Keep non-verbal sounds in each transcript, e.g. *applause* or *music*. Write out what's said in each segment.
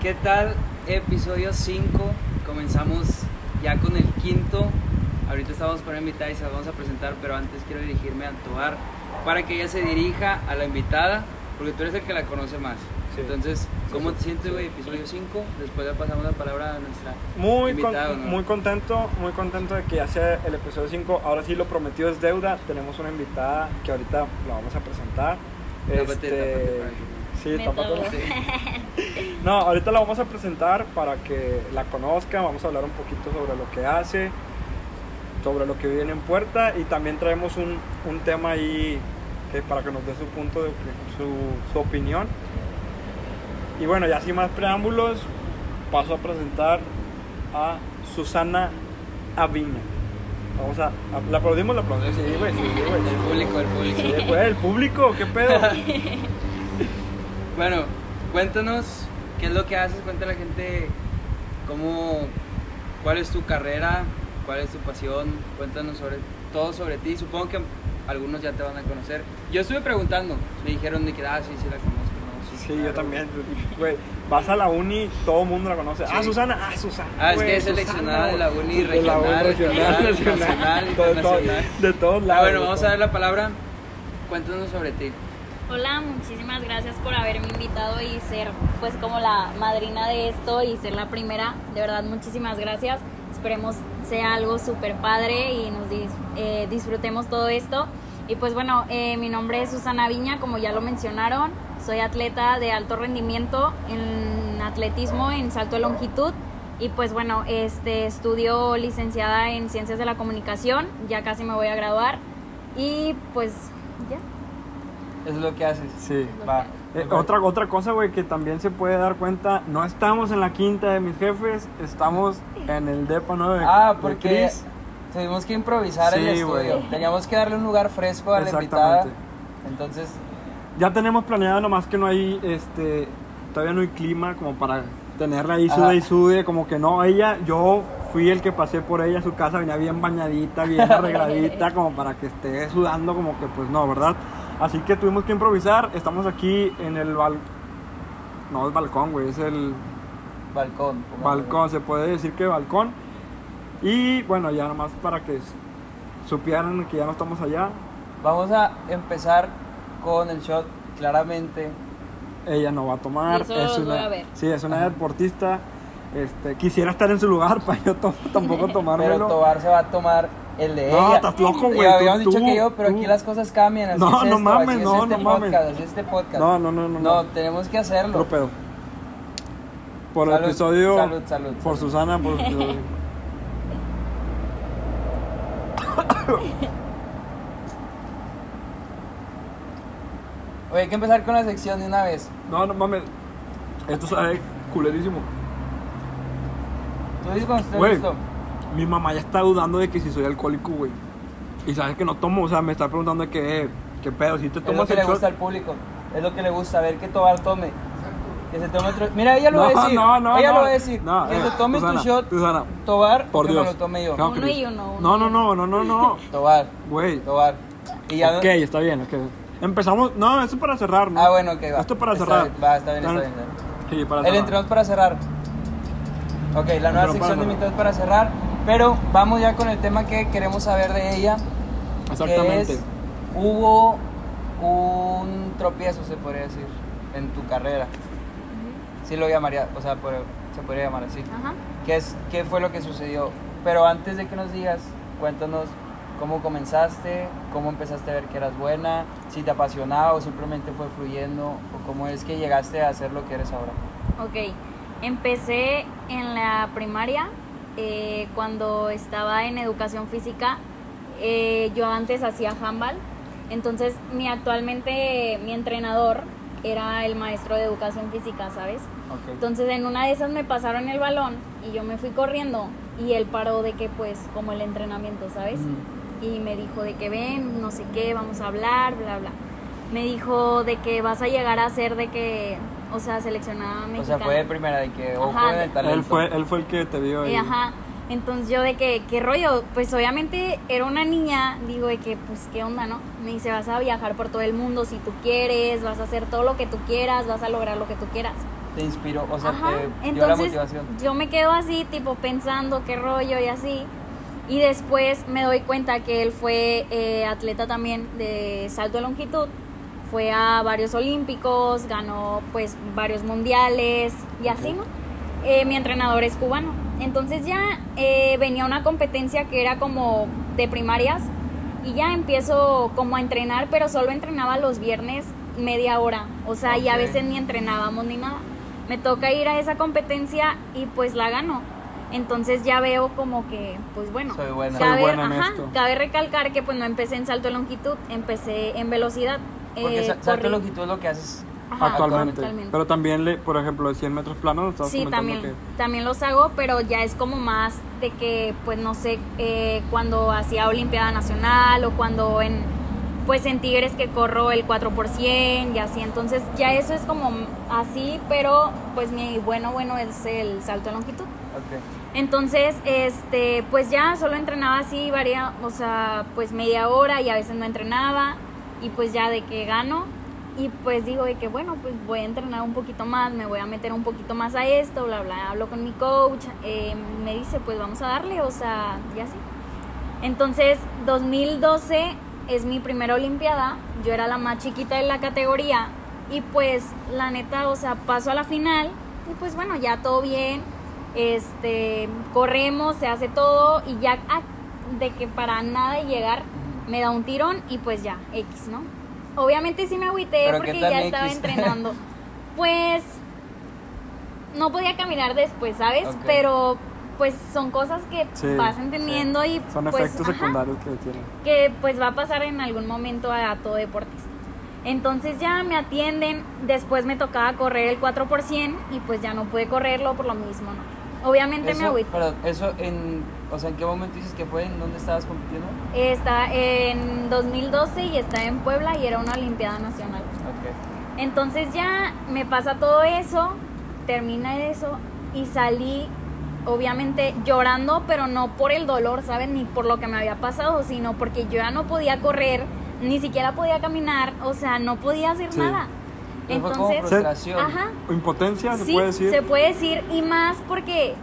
¿Qué tal? Episodio 5. Comenzamos ya con el quinto. Ahorita estamos con una invitada y se la vamos a presentar, pero antes quiero dirigirme a Tobar para que ella se dirija a la invitada, porque tú eres el que la conoce más. Sí. Entonces, ¿cómo te sientes, güey? Episodio 5. Después ya pasamos la palabra a nuestra Muy, con- invitada. ¿no? muy contento, muy contento de que ya sea el episodio 5. Ahora sí lo prometido es deuda. Tenemos una invitada que ahorita la vamos a presentar. Tápate, Este, tápate sí. Sí. *laughs* No, ahorita la vamos a presentar para que la conozcan. Vamos a hablar un poquito sobre lo que hace, sobre lo que viene en puerta y también traemos un, un tema ahí que para que nos dé su punto de su, su opinión. Y bueno, ya sin más preámbulos, paso a presentar a Susana Aviña. Vamos a, a- ¿La aplaudimos? ¿La aplaudimos? Sí, güey, sí, güey. El público, el público. Sí, güey, el público, ¿qué pedo? *laughs* Bueno, cuéntanos qué es lo que haces, cuéntale a la gente cómo, cuál es tu carrera, cuál es tu pasión, cuéntanos sobre todo sobre ti. Supongo que algunos ya te van a conocer. Yo estuve preguntando, me dijeron de que, ah, sí, sí la conozco. Sí, claro. yo también. Güey, vas a la uni, todo el mundo la conoce. Ah, Sí. Susana, ah, Susana. Ah, es güey, que es Susana, seleccionada de la uni De la uni regional, regional, regional, nacional, nacional, de todo- internacional. De todos Ah, lados. bueno, de vamos a todo. dar la palabra. Cuéntanos sobre ti. Hola, muchísimas gracias por haberme invitado y ser pues como la madrina de esto y ser la primera. De verdad, muchísimas gracias. Esperemos sea algo súper padre y nos dis- eh, disfrutemos todo esto. Y pues bueno, eh, mi nombre es Susana Viña, como ya lo mencionaron. Soy atleta de alto rendimiento en atletismo, en salto de longitud. Y pues bueno, este, estudio licenciada en Ciencias de la Comunicación. Ya casi me voy a graduar. Y pues ya. Eso es lo que haces. Sí. Va. Eh, otra, otra cosa, güey, que también se puede dar cuenta, no estamos en la quinta de mis jefes, estamos en el depa 9 Ah, de porque Chris. tuvimos que improvisar el Sí, estudio. güey. Teníamos que darle un lugar fresco a la invitada. Exactamente. Entonces, Ya tenemos planeado, nomás que no hay, este, todavía no hay clima como para tenerla ahí sude y sude, como que no, ella, yo fui el que pasé por ella, su casa venía bien bañadita, bien *laughs* arregladita, como para que esté sudando, como que pues no, ¿verdad? Así que tuvimos que improvisar, estamos aquí en el bal... No es balcón, güey, es el balcón. balcón, se puede decir que balcón. Y bueno, ya nomás para que supieran que ya no estamos allá, Vamos a empezar con el shot, claramente. ella no va a tomar. Eso los voy a ver. Sí, es una Ajá. deportista. Este, quisiera estar en su lugar *laughs* para yo to- tampoco *laughs* tomármelo. Pero Tobar se va a tomar el de No, ella. estás loco, güey, tú- habíamos dicho tú- que yo, pero tú. aquí las cosas cambian. Así No, es no esto, mames, así es no, este no mames. así es este podcast. No, no, no, no, No, no. tenemos que hacerlo. Otro pedo. Por el episodio. salud, salud, Por salud. Susana, por el episodio. *laughs* Oye, hay que empezar con la sección de una vez. No, no mames. Esto sabe culerísimo. Tú dices cuando estés Güey. listo. Mi mamá ya está dudando de que si soy alcohólico, güey. Y sabes que no tomo, o sea, me está preguntando de qué, qué pedo. Si te Es lo tomas que el le shot- gusta al público. Es lo que le gusta, ver que Tobar tome. Que se tome otro. Mira, ella lo va a No, decir. no, no, ella no. lo va a decir. No, que eh, se tome Susana, tu shot. Susana, Tobar, por que Dios. me lo tome yo. No, Uno Cris. y uno, uno No, no, no, no, no, no. *laughs* Tobar, Güey. Tobar. Y ya no- Ok, está bien, ok. Empezamos. No, esto es para cerrar, ¿no? Ah, bueno, ok, va. Esto es para Está cerrar. bien, Va, está bien, está bien. está bien. Sí, para El cerrar. entrenamos para cerrar. Ok, la nueva sección de invitados para cerrar. Pero vamos ya con el tema que queremos saber de ella. Exactamente. Que es, hubo un tropiezo, se podría decir, en tu carrera. Sí lo llamaría, o sea, por- se podría llamar así. Ajá. ¿Qué, es, ¿Qué fue lo que sucedió? Pero antes de que nos digas, cuéntanos cómo comenzaste, cómo empezaste a ver que eras buena, si te apasionaba o simplemente fue fluyendo, o cómo es que llegaste a ser lo que eres ahora. Ok, empecé en la primaria eh, cuando estaba en educación física. eh, yo antes hacía handball, entonces mi actualmente mi entrenador era el maestro de educación física, ¿sabes? Ok. Entonces en una de esas me pasaron el balón y yo me fui corriendo y él paró de que pues como el entrenamiento, ¿sabes? Ujú. Y me dijo de que ven, no sé qué, vamos a hablar, bla, bla. Me dijo de que vas a llegar a ser de que, o sea, seleccionada O mexicana. sea, fue de primera, de que ojo Ajá, el de- talento. Él fue, él fue el que te vio ahí. Eh, ajá. Entonces yo de que, ¿qué rollo? Pues obviamente era una niña, digo de que, pues, ¿qué onda, no? Me dice, vas a viajar por todo el mundo si tú quieres, vas a hacer todo lo que tú quieras, vas a lograr lo que tú quieras. Te inspiró, o sea, Ajá, te dio la entonces motivación. yo me quedo así, tipo pensando qué rollo y así. Y después me doy cuenta que él fue eh, atleta también de salto de longitud. Fue a varios olímpicos, ganó pues varios mundiales y así, ¿no? Eh, mi entrenador es cubano. Entonces ya eh, venía una competencia que era como de primarias y ya empiezo como a entrenar, pero solo entrenaba los viernes media hora. O sea, y a veces ni entrenábamos ni nada. Me toca ir a esa competencia y pues la gano. Entonces ya veo como que, pues bueno, Soy buena. Soy cabe, buena en ajá, esto. cabe recalcar que pues no empecé en salto de longitud, empecé en velocidad. Porque eh, sa- salto de longitud es lo que haces Ajá, actualmente. actualmente. Pero también, le, por ejemplo, de 100 metros planos, Sí, comentando también, también los hago, pero ya es como más de que, pues no sé, eh, cuando hacía Olimpiada Nacional o cuando en, pues en Tigres que corro el 4% y así, entonces ya eso es como así, pero pues mi bueno, bueno es el salto de longitud. Ok. Entonces, este, pues ya solo entrenaba así, varía, o sea, pues media hora y a veces no entrenaba y pues ya de que gano y pues digo de que bueno, pues voy a entrenar un poquito más, me voy a meter un poquito más a esto, bla, bla, hablo con mi coach, eh, me dice pues vamos a darle, o sea, ya sí. Entonces, 2012 es mi primera Olimpiada, yo era la más chiquita de la categoría y pues la neta, o sea, paso a la final y pues bueno, ya todo bien, este, corremos, se hace todo y ya ah, de que para nada de llegar me da un tirón y pues ya, X, ¿no? Obviamente sí me agüité ¿Pero qué porque ya estaba entrenando. *laughs* Pues no podía caminar después, ¿sabes? Pero pues son cosas que Sí, vas entendiendo y Son pues, efectos ajá, secundarios que tienen. que pues va a pasar en algún momento a, todo deportista. Entonces ya me atienden, después me tocaba correr el 4% y pues ya no pude correrlo por lo mismo, ¿no? Obviamente me agüité. pero eso en, o sea, ¿en qué momento dices que fue? ¿En dónde estabas compitiendo? Está en 2012 y está en Puebla y era una Olimpiada Nacional. Ok. Entonces ya me pasa todo eso, termina eso y salí obviamente llorando, pero no por el dolor, ¿sabes? Ni por lo que me había pasado, sino porque yo ya no podía correr, ni siquiera podía caminar, o sea, no podía hacer Sí. nada. Pero fue como Entonces, frustración. ajá, O Impotencia, se sí, puede decir. se puede decir, y más porque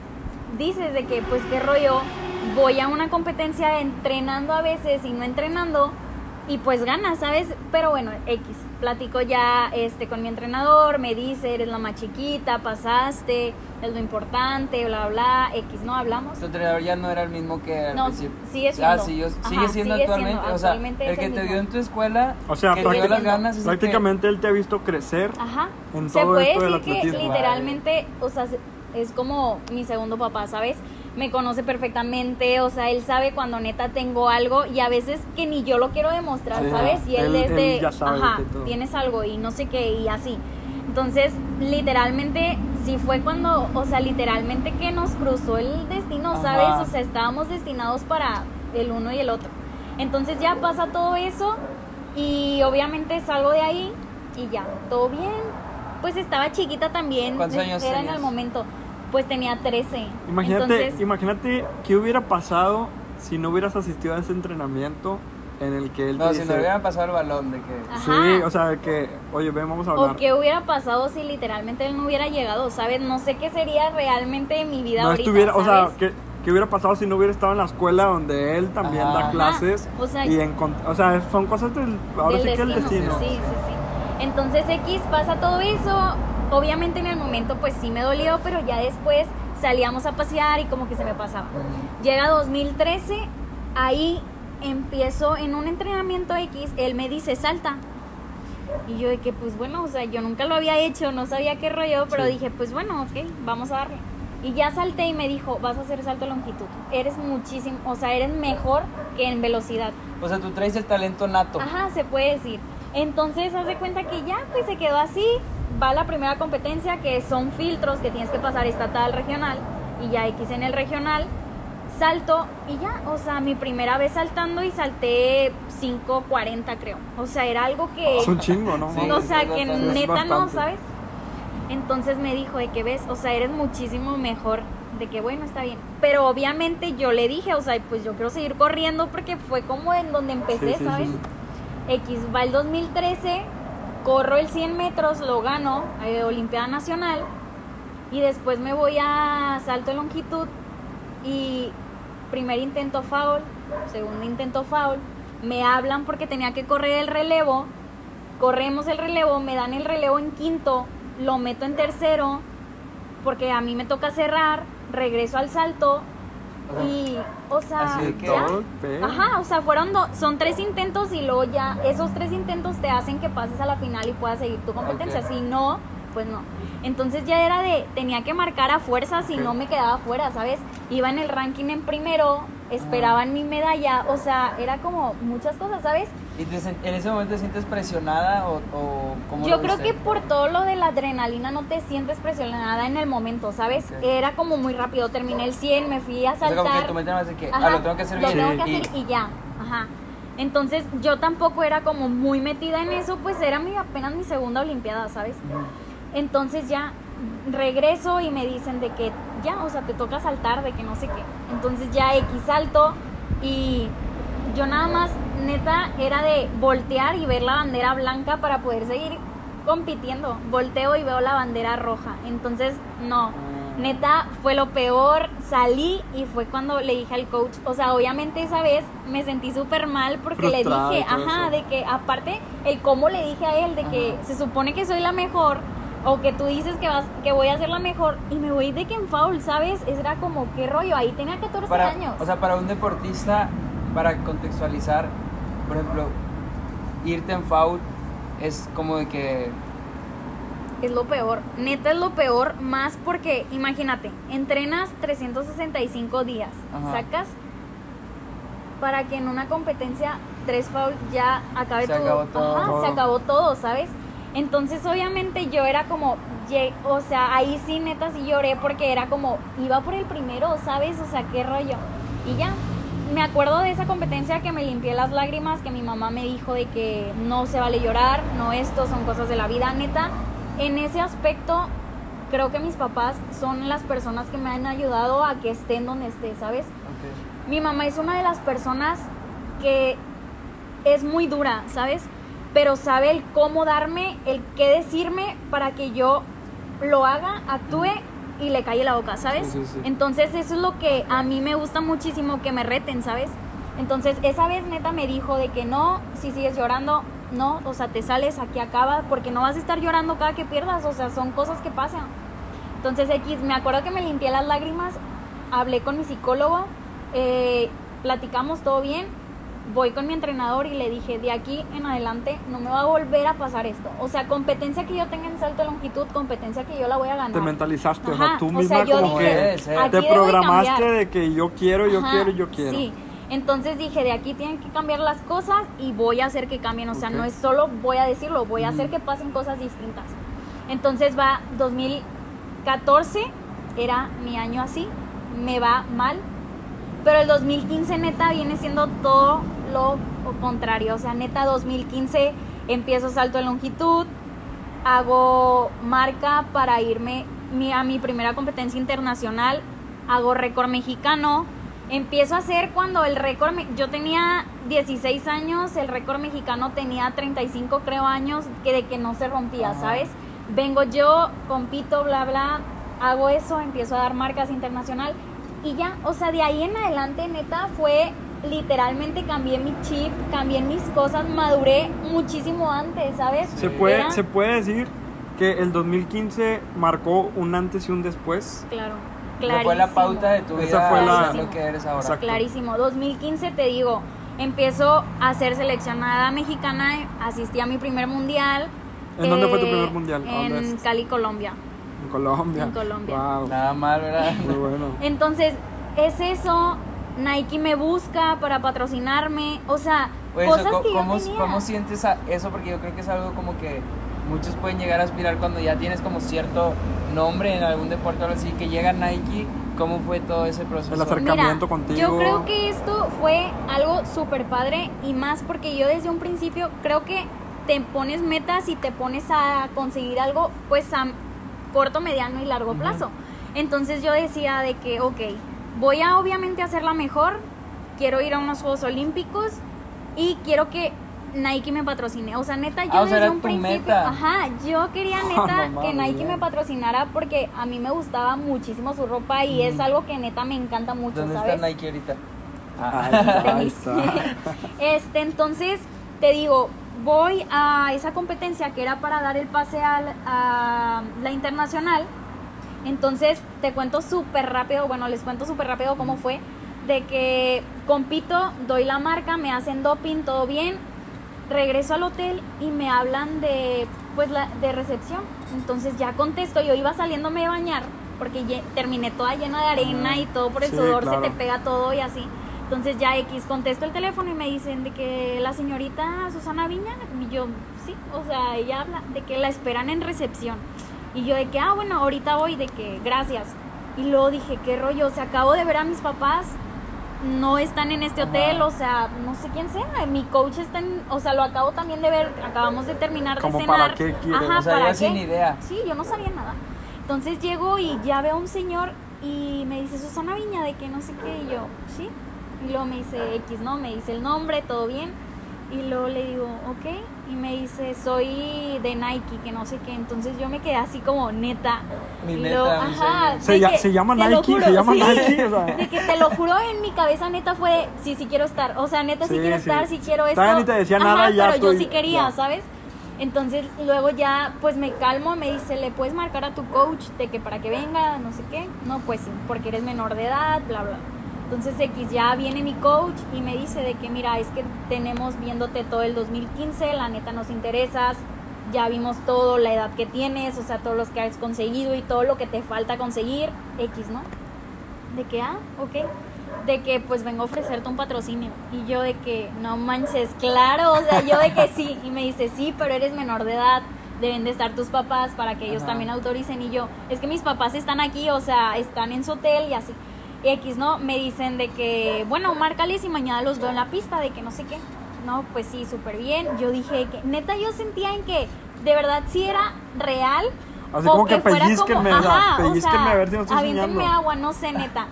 dices de que, pues, qué rollo, voy a una competencia entrenando a veces y no entrenando, y pues ganas, ¿sabes? Pero bueno, X, platico ya este, con mi entrenador, me dice, eres la más chiquita, pasaste, es lo importante, bla, bla, X, ¿no? Hablamos. Tu entrenador ya no era el mismo que al No, principio. sigue siendo. Ah, sí, yo- Ajá, sigue siendo sigue actualmente. siendo, o sea, actualmente el que el te vio en tu escuela, O sea, que te dio práctica- las ganas. es el que- prácticamente él te ha visto crecer. Ajá. en Se todo puede esto del decir que literalmente, o sea, se- es como mi segundo papá, ¿sabes? Me conoce perfectamente, o sea, él sabe cuando neta tengo algo y a veces que ni yo lo quiero demostrar, Sí. ¿sabes? Y él, Él- es de, él ya sabe ajá, tienes algo y no sé qué y así. Entonces, literalmente, sí fue cuando, o sea, literalmente que nos cruzó el destino, Ajá. ¿sabes? O sea, estábamos destinados para el uno y el otro. Entonces ya pasa todo eso y obviamente salgo de ahí y ya, todo bien. Pues estaba chiquita también. ¿Cuántos años Era en el momento. Pues tenía 13. Imagínate, Entonces, imagínate qué hubiera pasado si no hubieras asistido a ese entrenamiento en el que él No, te si dice, no hubieran pasado el balón, de que. Ajá. Sí, o sea, que, oye, ven, vamos a hablar. o qué hubiera pasado si literalmente él no hubiera llegado, ¿sabes? No sé qué sería realmente de mi vida no ahorita, estuviera, o sea, ¿sabes? ¿qué, hubiera pasado si no hubiera estado en la escuela donde él también Ajá. da Ajá. clases? O sea, y encont- o sea, son cosas del, ahora del sí que el destino. Sí, sí, sí. Entonces X pasa todo eso. Obviamente en el momento pues sí me dolió, pero ya después salíamos a pasear y como que se me pasaba. Llega 2013, ahí empiezo en un entrenamiento X, él me dice salta. Y yo de que pues bueno, o sea, yo nunca lo había hecho, no sabía qué rollo, pero Sí. dije pues bueno, ok, vamos a darle. Y ya salté y me dijo, vas a hacer salto de longitud. Eres muchísimo, o sea, eres mejor que en velocidad. O sea, tú traes el talento nato. Ajá, se puede decir. Entonces, haz de cuenta que ya, pues se quedó así. Va la primera competencia, que son filtros que tienes que pasar estatal, regional. Y ya X en el regional. Salto y ya, o sea, mi primera vez saltando y salté 5.40 creo. O sea, era algo que... Es un chingo, ¿no? Sí. o sea, que neta no. ¿sabes? Entonces me dijo de que ves, o sea, eres muchísimo mejor de que bueno, está bien. Pero obviamente yo le dije, o sea, pues yo quiero seguir corriendo porque fue como en donde empecé, Sí, sí, ¿sabes? sí. X va el 2013, corro el 100 metros, lo gano, eh, Olimpiada Nacional, y después me voy a salto de longitud y primer intento foul, segundo intento foul, me hablan porque tenía que correr el relevo, corremos el relevo, me dan el relevo en quinto, lo meto en tercero, porque a mí me toca cerrar, regreso al salto y, o sea, Así de que- ya. Pedo. Ajá, o sea, fueron dos, son tres intentos y luego ya esos tres intentos te hacen que pases a la final y puedas seguir tu competencia. Si no, pues no. Entonces ya era de, tenía que marcar a fuerza si no me quedaba fuera, ¿sabes? Iba en el ranking en primero, esperaban mi medalla, o sea, era como muchas cosas, ¿sabes? ¿Y te en ese momento te sientes presionada o, o cómo Yo creo viste? que por todo lo de la adrenalina no te sientes presionada en el momento, ¿sabes? Era como muy rápido, terminé el 100, me fui a O sea, saltar. como que tu mente más de que, Ajá, ah, lo tengo que hacer lo bien. tengo que y- hacer y ya. Ajá. Entonces yo tampoco era como muy metida en eso, pues era mi, apenas mi segunda olimpiada, ¿sabes? Entonces ya regreso y me dicen de que ya, o sea, te toca saltar, de que no sé qué. Entonces ya X salto y yo nada más, neta, era de voltear y ver la bandera blanca para poder seguir compitiendo. Volteo y veo la bandera roja. Entonces, no. Neta, fue lo peor. Salí y fue cuando le dije al coach. O sea, obviamente esa vez me sentí súper mal porque le dije, ajá, eso. de que aparte, el cómo le dije a él, de que se supone que soy la mejor. O que tú dices que vas, que voy a ser la mejor y me voy de que en foul, ¿sabes? Era como, ¿qué rollo? Ahí tenía 14 para, años. O sea, para un deportista, para contextualizar, por ejemplo, irte en foul es como de que Es lo peor, neta es lo peor, más porque imagínate, entrenas 365 días, Ajá. sacas para que en una competencia tres foul ya acabe Se acabó todo. Ajá, Todo. se acabó todo, ¿sabes? Entonces obviamente yo era como, o sea, ahí sí neta sí lloré porque era como, iba por el primero, ¿sabes? O sea, qué rollo. Y ya, me acuerdo de esa competencia que me limpié las lágrimas, que mi mamá me dijo de que no se vale llorar, no esto, son cosas de la vida, neta. En ese aspecto, creo que mis papás son las personas que me han ayudado a que esté en donde esté, ¿sabes? ok, Mi mamá es una de las personas que es muy dura, ¿sabes? Pero sabe el cómo darme, el qué decirme para que yo lo haga, actúe y le calle la boca, ¿sabes? Sí, sí, sí. Entonces eso es lo que a mí me gusta muchísimo, que me reten, ¿sabes? Entonces esa vez neta me dijo de que no, si sigues llorando, no, o sea, te sales, aquí acaba, porque no vas a estar llorando cada que pierdas, o sea, son cosas que pasan. Entonces X, me acuerdo que me limpié las lágrimas, hablé con mi psicólogo, eh, platicamos todo bien, voy con mi entrenador y le dije, de aquí en adelante no me va a volver a pasar esto. O sea, competencia que yo tenga en salto de longitud, competencia que yo la voy a ganar. Te mentalizaste, o Ajá, sea, tú o misma sea, yo como dije, que aquí te de programaste cambiar. de que yo quiero, yo Ajá, quiero, yo quiero. Sí, entonces dije, de aquí tienen que cambiar las cosas y voy a hacer que cambien. O sea, Ok. no es solo voy a decirlo, voy a hacer que pasen cosas distintas. Entonces va 2014, era mi año así, me va mal. Pero el 2015 neta viene siendo todo lo contrario. O sea, neta 2015 empiezo salto de longitud, hago marca para irme a mi primera competencia internacional, hago récord mexicano, empiezo a hacer cuando el récord, yo tenía 16 años, el récord mexicano tenía 35 creo años, que de que no se rompía. ¿sabes? Vengo yo, compito, bla, bla, hago eso, empiezo a dar marcas internacional y ya, o sea, de ahí en adelante, neta, fue literalmente cambié mi chip, cambié mis cosas, maduré muchísimo antes, ¿sabes? Se puede, Era- se puede decir que el 2015 marcó un antes y un después. Claro, clarísimo. fue la pauta de tu Esa vida, fue la- lo que eres ahora. Exacto. Clarísimo. 2015 te digo, empiezo a ser seleccionada mexicana, asistí a mi primer mundial. ¿En dónde fue tu eh, primer mundial? ¿A dónde En? Cali, Colombia. En Colombia. En Colombia. Wow, Nada mal, ¿verdad? muy bueno. Entonces, es eso. Nike me busca para patrocinarme. O sea, cosas eso, que ¿cómo, yo tenía. ¿Cómo sientes eso? Porque yo creo que es algo como que muchos pueden llegar a aspirar cuando ya tienes como cierto nombre en algún deporte o algo así, que llega Nike, ¿cómo fue todo ese proceso? El acerca- acercamiento contigo. Yo creo que esto fue algo súper padre y más porque yo desde un principio creo que te pones metas y te pones a conseguir algo pues a corto, mediano y largo plazo. Entonces yo decía de que, ok, voy a obviamente hacerla mejor, quiero ir a unos Juegos Olímpicos y quiero que Nike me patrocine. O sea, neta, yo Ah, desde un principio, meta. ajá, yo quería *laughs* neta que Nike me patrocinara porque a mí me gustaba muchísimo su ropa y es algo que neta me encanta mucho, ¿Dónde ¿sabes? está Nike ahorita? Está. *laughs* Este, entonces, te digo, voy a esa competencia que era para dar el pase a la internacional. Entonces, te cuento súper rápido, bueno, les cuento súper rápido cómo fue, de que compito, doy la marca, me hacen doping, todo bien, regreso al hotel y me hablan de, pues, la, de recepción. Entonces ya contesto, yo iba saliéndome de bañar, porque terminé toda llena de arena y todo por el Sí, sudor, claro. se te pega todo y así. Entonces ya X contesto el teléfono y me dicen de que la señorita Susana Viña, y yo, sí, o sea, ella habla de que la esperan en recepción. Y yo de que, ah, bueno, ahorita voy, de que, gracias. Y luego dije, qué rollo, o sea, acabo de ver a mis papás, no están en este Ajá. hotel, o sea, no sé quién sea, mi coach está en, o sea, lo acabo también de ver, acabamos de terminar de cenar. para qué quiere. Ajá, O sea, ¿para ibas sin qué? idea. Sí, yo no sabía nada. Entonces llego y ya veo a un señor y me dice Susana Viña de que no sé qué y yo, sí. Y luego me dice X, ¿no? Me dice el nombre, todo bien. Y luego le digo, ok. Y me dice, soy de Nike, que no sé qué. Entonces yo me quedé así como neta. Mi Y meta, luego, mi ajá, sueño. Se de ya- que- se llama Nike, juro, se llama sí. Nike, o sea. De que te lo juro, en mi cabeza neta fue sí, sí quiero estar. O sea, neta sí, Sí, quiero sí. estar, sí quiero esto. Todavía ni te decía Ajá, nada ya pero yo estoy- sí quería, ya. ¿sabes? Entonces luego ya pues me calmo, me dice, ¿le puedes marcar a tu coach de que para que venga, no sé qué? No, pues sí, porque eres menor de edad, bla, bla. Entonces X ya viene mi coach y me dice de que mira, es que tenemos viéndote todo el 2015, la neta nos interesas, ya vimos todo, la edad que tienes, o sea, todos los que has conseguido y todo lo que te falta conseguir, X, ¿no? De que, ah, ok. De que pues vengo a ofrecerte un patrocinio. Y yo de que, no manches, claro, o sea, yo de que sí. Y me dice, sí, pero eres menor de edad, deben de estar tus papás para que ellos Ajá. también autoricen. Y yo, es que mis papás están aquí, o sea, están en su hotel y así. Y X, ¿no? Me dicen de que, bueno, márcales y mañana los veo en la pista, de que no sé qué. No, pues sí, súper bien. Yo dije que, neta, yo sentía en que de verdad sí era real. Así o como que fuera pellizquenme, o sea, ajá, o pellizquenme sea, a ver si no estoy aviéntenme soñando. agua, no sé, neta.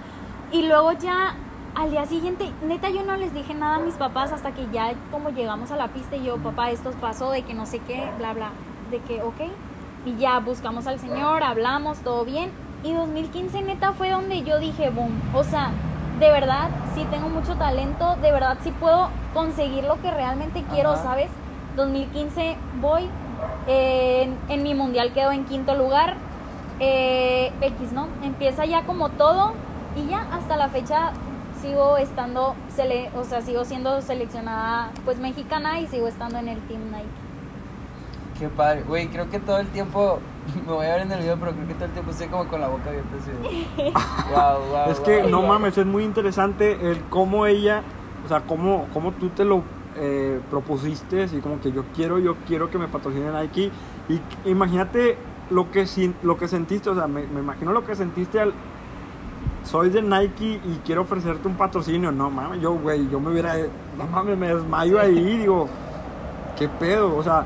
Y luego ya al día siguiente, neta, yo no les dije nada a mis papás hasta que ya como llegamos a la pista y yo, papá, esto pasó de que no sé qué, bla, bla, de que, ok. Y ya buscamos al señor, hablamos, todo bien. Y 2015, neta, fue donde yo dije, boom, o sea, de verdad, sí tengo mucho talento, de verdad sí puedo conseguir lo que realmente quiero, Ajá. ¿sabes? 2015 voy, eh, en, en mi mundial quedo en quinto lugar, eh, X, ¿no? Empieza ya como todo y ya hasta la fecha sigo estando, sele- o sea, sigo siendo seleccionada pues mexicana y sigo estando en el Team Nike. Qué padre. Güey, creo que todo el tiempo. *laughs* Me voy a ver en el video, pero creo que todo el tiempo estoy como con la boca abierta. Así. wow, wow. *laughs* Es que wow, no wow. mames, es muy interesante el cómo ella, o sea, cómo, cómo tú te lo eh, propusiste, así como que yo quiero, yo quiero que me patrocine Nike. Y imagínate lo que, sin- lo que sentiste, o sea, me, me imagino lo que sentiste al... Soy de Nike y quiero ofrecerte un patrocinio. No mames, yo, güey, yo me hubiera... No mames, me desmayo ahí, digo, ¿qué pedo? O sea,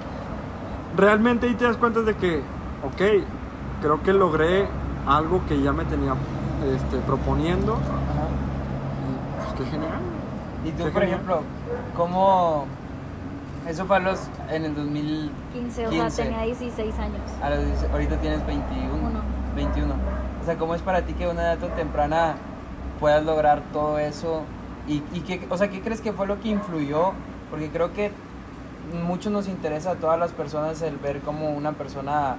realmente ahí te das cuenta de que, ok, creo que logré algo que ya me tenía este, proponiendo. Ajá. Y, Pues qué genial. Y tú, Qué por genial. ejemplo, ¿cómo. Eso fue a los, en el 2000. 15, o 15. sea, tenía 16 años. A los, ahorita tienes 21. Uno. 21. O sea, ¿cómo es para ti que a una edad tan temprana puedas lograr todo eso? ¿Y, y qué, o sea, qué crees que fue lo que influyó? Porque creo que mucho nos interesa a todas las personas el ver cómo una persona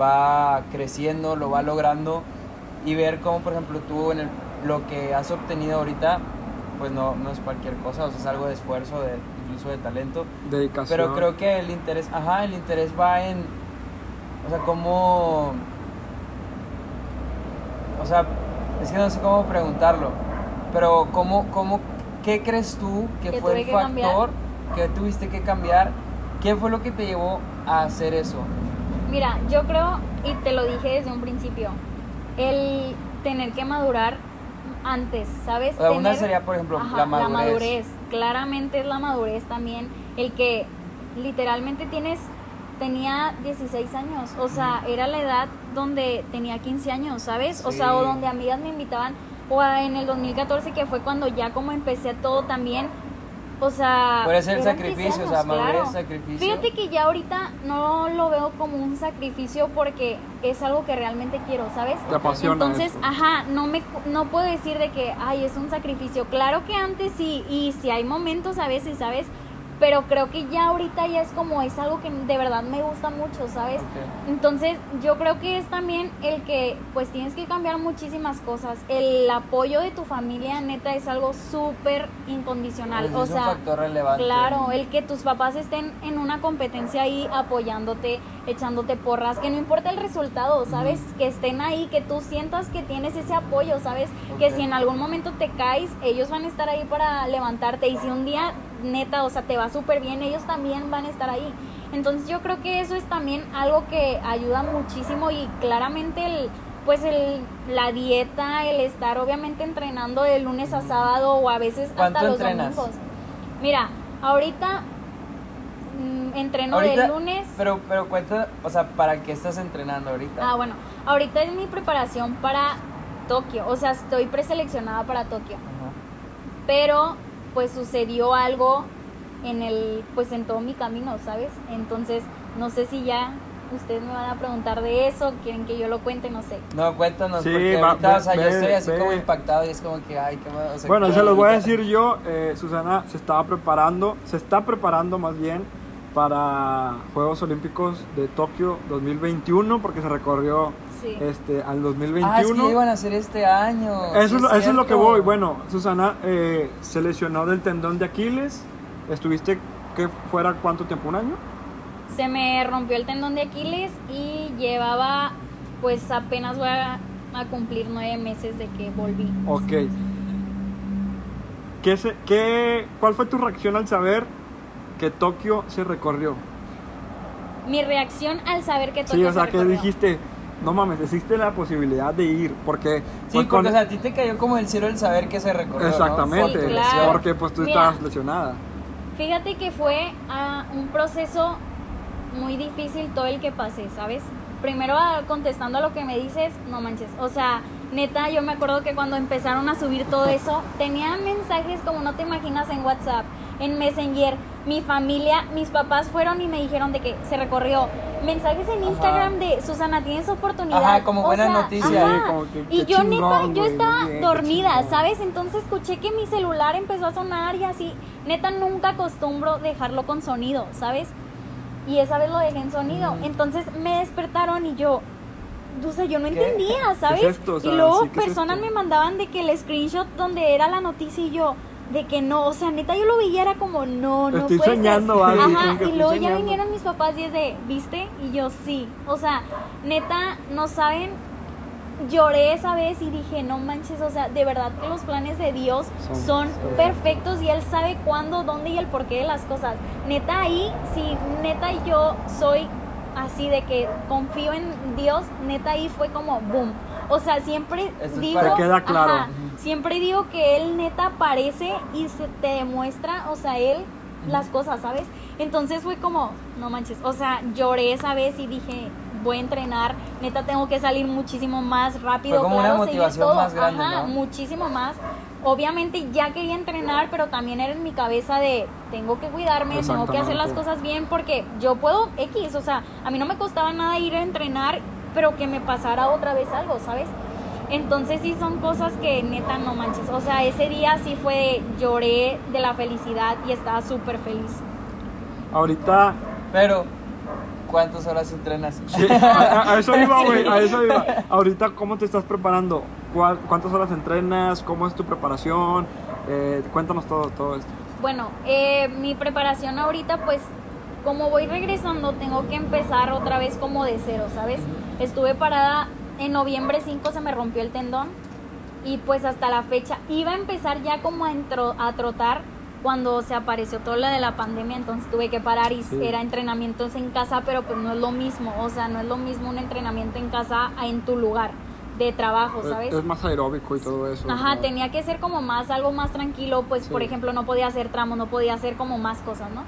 va creciendo, lo va logrando y ver cómo, por ejemplo, tú en el, lo que has obtenido ahorita, pues no, no es cualquier cosa, o sea, es algo de esfuerzo, de, incluso de talento. Dedicación. Pero creo que el interés, ajá, el interés va en, o sea, cómo, o sea, es que no sé cómo preguntarlo, pero cómo, cómo, ¿qué crees tú que, Que fue el que factor tuviste que cambiar? ¿Qué fue lo que te llevó a hacer eso? Mira, yo creo, y te lo dije desde un principio, el tener que madurar antes, ¿sabes? O sea, una Tener- sería, por ejemplo, Ajá, la madurez. Claramente es la madurez también. El que literalmente tienes tenía 16 años, o sea, era la edad donde tenía 15 años, ¿sabes? O sea, o donde amigas me invitaban, o en el 2014 que fue cuando ya como empecé todo también, o sea... Puede ser eran sacrificio, 15 o sea, madurez, claro. sacrificio. Fíjate que ya ahorita no lo veo como un sacrificio porque es algo que realmente quiero, ¿sabes? Te apasiona Entonces, esto. ajá, no me no puedo decir de que, ay, es un sacrificio. Claro que antes sí, y si hay momentos a veces, ¿sabes? Pero creo que ya ahorita ya es como, es algo que de verdad me gusta mucho, ¿sabes? Entonces, yo creo que es también el que, pues tienes que cambiar muchísimas cosas. El apoyo de tu familia, neta, es algo súper incondicional. Pues o es sea, un factor relevante. Claro, el que tus papás estén en una competencia ahí apoyándote, echándote porras, que no importa el resultado, ¿sabes? Que estén ahí, que tú sientas que tienes ese apoyo, ¿sabes? Que si en algún momento te caes, ellos van a estar ahí para levantarte y si un día neta, o sea, te va súper bien, ellos también van a estar ahí. Entonces yo creo que eso es también algo que ayuda muchísimo y claramente el pues el, la dieta, el estar obviamente entrenando de lunes a sábado o a veces ¿Cuánto hasta los entrenas? domingos. Mira, ahorita mm, entreno Ahorita- de lunes. Pero, pero cuenta, o sea, ¿para qué estás entrenando ahorita? Ah, bueno, ahorita es mi preparación para Tokio, o sea, estoy preseleccionada para Tokio, Ajá. pero pues sucedió algo en el pues en todo mi camino, ¿sabes? Entonces, no sé si ya ustedes me van a preguntar de eso, quieren que yo lo cuente, no sé. No, cuéntanos, Sí, porque va- ahorita, ve- o sea, yo estoy así ve. como impactado y es como que, ay, qué o sea, Bueno, qué se los voy a decir yo, eh, Susana se estaba preparando, se está preparando más bien para Juegos Olímpicos de Tokio 2021 porque se recorrió Sí. este al Ah, es 2021. que iban a hacer este año. Eso, sí es lo, eso es lo que voy. Bueno, Susana eh, se lesionó del tendón de Aquiles. Estuviste que fuera cuánto tiempo, un año. Se me rompió el tendón de Aquiles y llevaba pues apenas voy a, a cumplir nueve meses de que volví. Ok. ¿Qué se, qué, ¿Cuál fue tu reacción al saber que Tokio se recorrió? Mi reacción al saber que Sí, Tokio o sea, se que recorrió. dijiste, no mames, existe la posibilidad de ir, porque... Sí, fue porque, con- o sea, a ti te cayó como el cielo el saber que se recorrió, ¿no? Exactamente, Sí, claro. porque pues tú Mira. estabas lesionada. Fíjate que fue ah, un proceso muy difícil todo el que pasé, ¿sabes? Primero ah, contestando a lo que me dices, no manches, o sea, neta, yo me acuerdo que cuando empezaron a subir todo eso, tenía mensajes como no te imaginas en WhatsApp, en Messenger, mi familia, mis papás fueron y me dijeron de que se recorrió. Mensajes en Ajá. Instagram de Susana, tienes oportunidad. Ajá, como buena noticia. y yo neta, yo estaba bien, dormida. ¿sabes? Entonces escuché que mi celular empezó a sonar y así. Neta, nunca acostumbro dejarlo con sonido, ¿sabes? Y esa vez lo dejé en sonido. Entonces me despertaron y yo, o sea, yo no ¿Qué? entendía, ¿sabes? esto? O sea, y luego sí, ¿qué es personas me mandaban de que el screenshot donde era la noticia y yo, de que no, o sea, neta yo lo veía, era como, no, no Estoy puede ser. soñando, Abby, Ajá, como que y luego ya soñando. vinieron mis papás y es de, ¿viste? Y yo, sí. O sea, neta, no saben, lloré esa vez y dije, no manches, o sea, de verdad que los planes de Dios Son son, perfectos. y Él sabe cuándo, dónde y el porqué de las cosas. Neta ahí, si neta yo soy así de que confío en Dios, neta ahí fue como boom. O sea, siempre Eso es digo, para- queda claro. ajá, siempre digo que Él neta aparece y se te demuestra, o sea, Él las cosas, ¿sabes? Entonces fue como, no manches, o sea, lloré esa vez y dije, voy a entrenar, neta tengo que salir muchísimo más rápido. Fue como una claro, seguir motivación todo, más grande, ajá, ¿no? muchísimo más. Obviamente ya quería entrenar, pero también era en mi cabeza de tengo que cuidarme, tengo que hacer las cosas bien porque yo puedo X, o sea, a mí no me costaba nada ir a entrenar, pero que me pasara otra vez algo, ¿sabes? Entonces sí son cosas que neta no manches, o sea, ese día sí fue lloré de la felicidad y estaba súper feliz. Ahorita, Pero, ¿cuántas horas entrenas? sí, *laughs* a, a eso iba, güey, a eso iba. Ahorita, ¿cómo te estás preparando? ¿Cuál- ¿Cuántas horas entrenas? ¿Cómo es tu preparación? Eh, cuéntanos todo, todo esto. Bueno, eh, mi preparación ahorita, pues, como voy regresando, tengo que empezar otra vez como de cero, ¿sabes? Estuve parada en noviembre 5, se me rompió el tendón y pues hasta la fecha iba a empezar ya como a, entro- a trotar cuando se apareció todo lo de la pandemia, entonces tuve que parar y Sí. era entrenamientos en casa, pero pues no es lo mismo, o sea, no es lo mismo un entrenamiento en casa a en tu lugar de trabajo, ¿sabes? Es más aeróbico y todo eso. Ajá, ¿no? tenía que ser como más, algo más tranquilo, pues por ejemplo no podía hacer tramos, no podía hacer como más cosas, ¿no?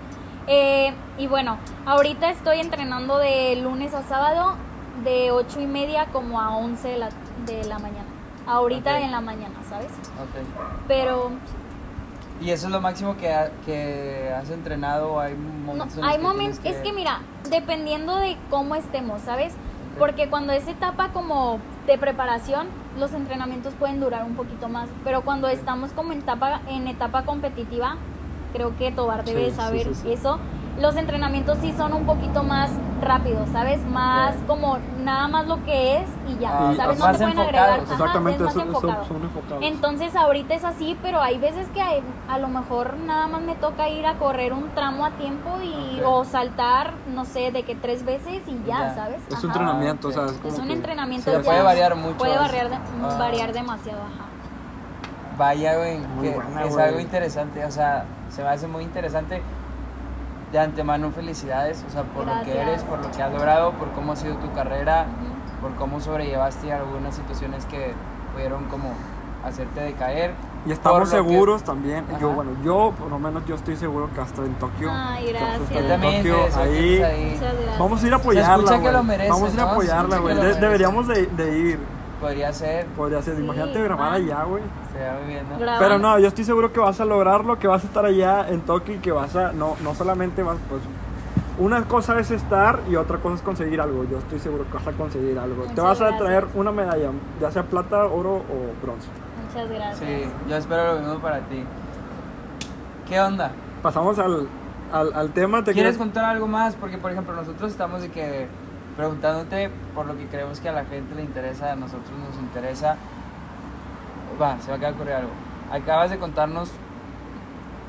Eh, y bueno, ahorita estoy entrenando de lunes a sábado, de 8 y media como a 11 de la, de la mañana. Ahorita en la mañana, ¿sabes? Ok. Pero ¿Y eso es lo máximo que, ha- que has entrenado? ¿O ¿Hay no, momentos en los hay que momentos, es que mira, dependiendo de cómo estemos, ¿sabes? Porque cuando es etapa como de preparación, los entrenamientos pueden durar un poquito más, pero cuando estamos como en etapa, en etapa competitiva, creo que Tobar debe Sí, sí, saber sí, sí. eso. Los entrenamientos sí son un poquito más rápidos, ¿sabes? Más como nada más lo que es y ya, Ah, ¿sabes? No se pueden agregar. Ajá, Exactamente, es más enfocado. son enfocados. Entonces ahorita es así, pero hay veces que hay- a lo mejor nada más me toca ir a correr un tramo a tiempo y o saltar, no sé, de que tres veces y ya, Ya. ¿sabes? es un entrenamiento, ok. o sea, es como Es un que- entrenamiento Se ya. puede variar mucho Puede variar, de- Ah. variar demasiado, ajá. Vaya, güey, Muy que buena, es güey. algo interesante, o sea, se me hace muy interesante. De antemano, felicidades, o sea, por lo que eres, por lo que has logrado, por cómo ha sido tu carrera, por cómo sobrellevaste algunas situaciones que pudieron como hacerte decaer. Y estamos que- seguros también. Yo, Ajá. bueno, yo por lo menos yo estoy seguro que hasta en Tokio. Ay, gracias. Yo también Tokio, ahí. ahí. Muchas. Vamos a ir a Se apoyarla. escucha que lo merece, Vamos a ir a apoyarla, güey. deberíamos de, de ir. Podría ser, Podría ser, Sí, imagínate grabar va. allá, güey. sería muy bien, ¿no? Pero no, yo estoy seguro que vas a lograrlo, que vas a estar allá en Tokio y que vas a, no, no solamente vas, pues, una cosa es estar y otra cosa es conseguir algo. Yo estoy seguro que vas a conseguir algo. Te vas a traer una medalla, ya sea plata, oro o bronce. Muchas gracias. Sí, yo espero lo mismo para ti. ¿Qué onda? Pasamos al, al, al tema. ¿Te ¿Quieres contar algo más? Porque, por ejemplo, nosotros estamos de que preguntándote por lo que creemos que a la gente le interesa, a nosotros nos interesa. Va, se me acaba de ocurrir algo. Acabas de contarnos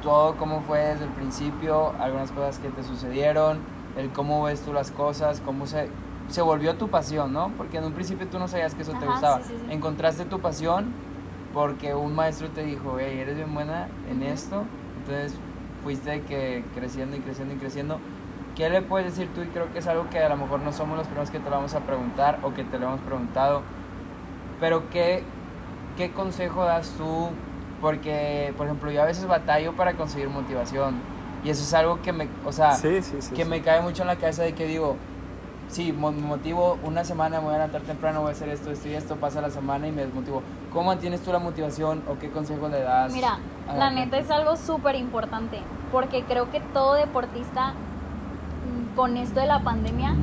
todo cómo fue desde el principio, algunas cosas que te sucedieron, el cómo ves tú las cosas, cómo se, se volvió tu pasión, ¿no? Porque en un principio tú no sabías que eso te Ajá, gustaba. sí, sí, sí. Encontraste tu pasión porque un maestro te dijo, hey, eres bien buena en esto, entonces fuiste que creciendo y creciendo y creciendo. ¿Qué le puedes decir tú? Y creo que es algo que a lo mejor no somos los primeros que te lo vamos a preguntar o que te lo hemos preguntado. Pero ¿qué, qué consejo das tú? Porque, por ejemplo, yo a veces batallo para conseguir motivación. Y eso es algo que me, o sea, Sí, sí, sí. que sí. me cae mucho en la cabeza de que digo, sí, me motivo una semana, me voy a levantar temprano, voy a hacer esto, esto y esto, pasa la semana y me desmotivo. ¿Cómo mantienes tú la motivación o qué consejo le das? Mira, la gente? neta es algo súper importante, porque creo que todo deportista con esto de la pandemia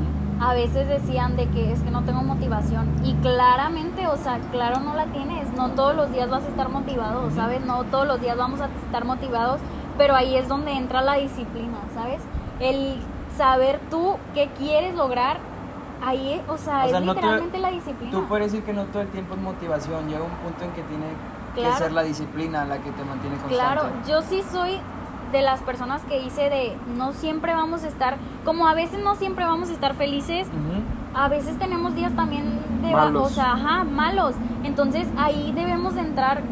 a veces decían de que es que no tengo motivación y claramente, o sea, claro no la tienes, no todos los días vas a estar motivado. ¿sabes? No todos los días vamos a estar motivados, pero ahí es donde entra la disciplina, ¿sabes? El saber tú qué quieres lograr, ahí, o sea, O sea, es no te- literalmente la disciplina. Tú puedes decir que no todo el tiempo es motivación, llega un punto en que tiene que Claro. ser la disciplina la que te mantiene constante. Claro, yo sí soy de las personas que hice de no siempre vamos a estar, como a veces no siempre vamos a estar felices, a veces tenemos días también de Malos. o sea, ajá, malos. Entonces ahí debemos de entrar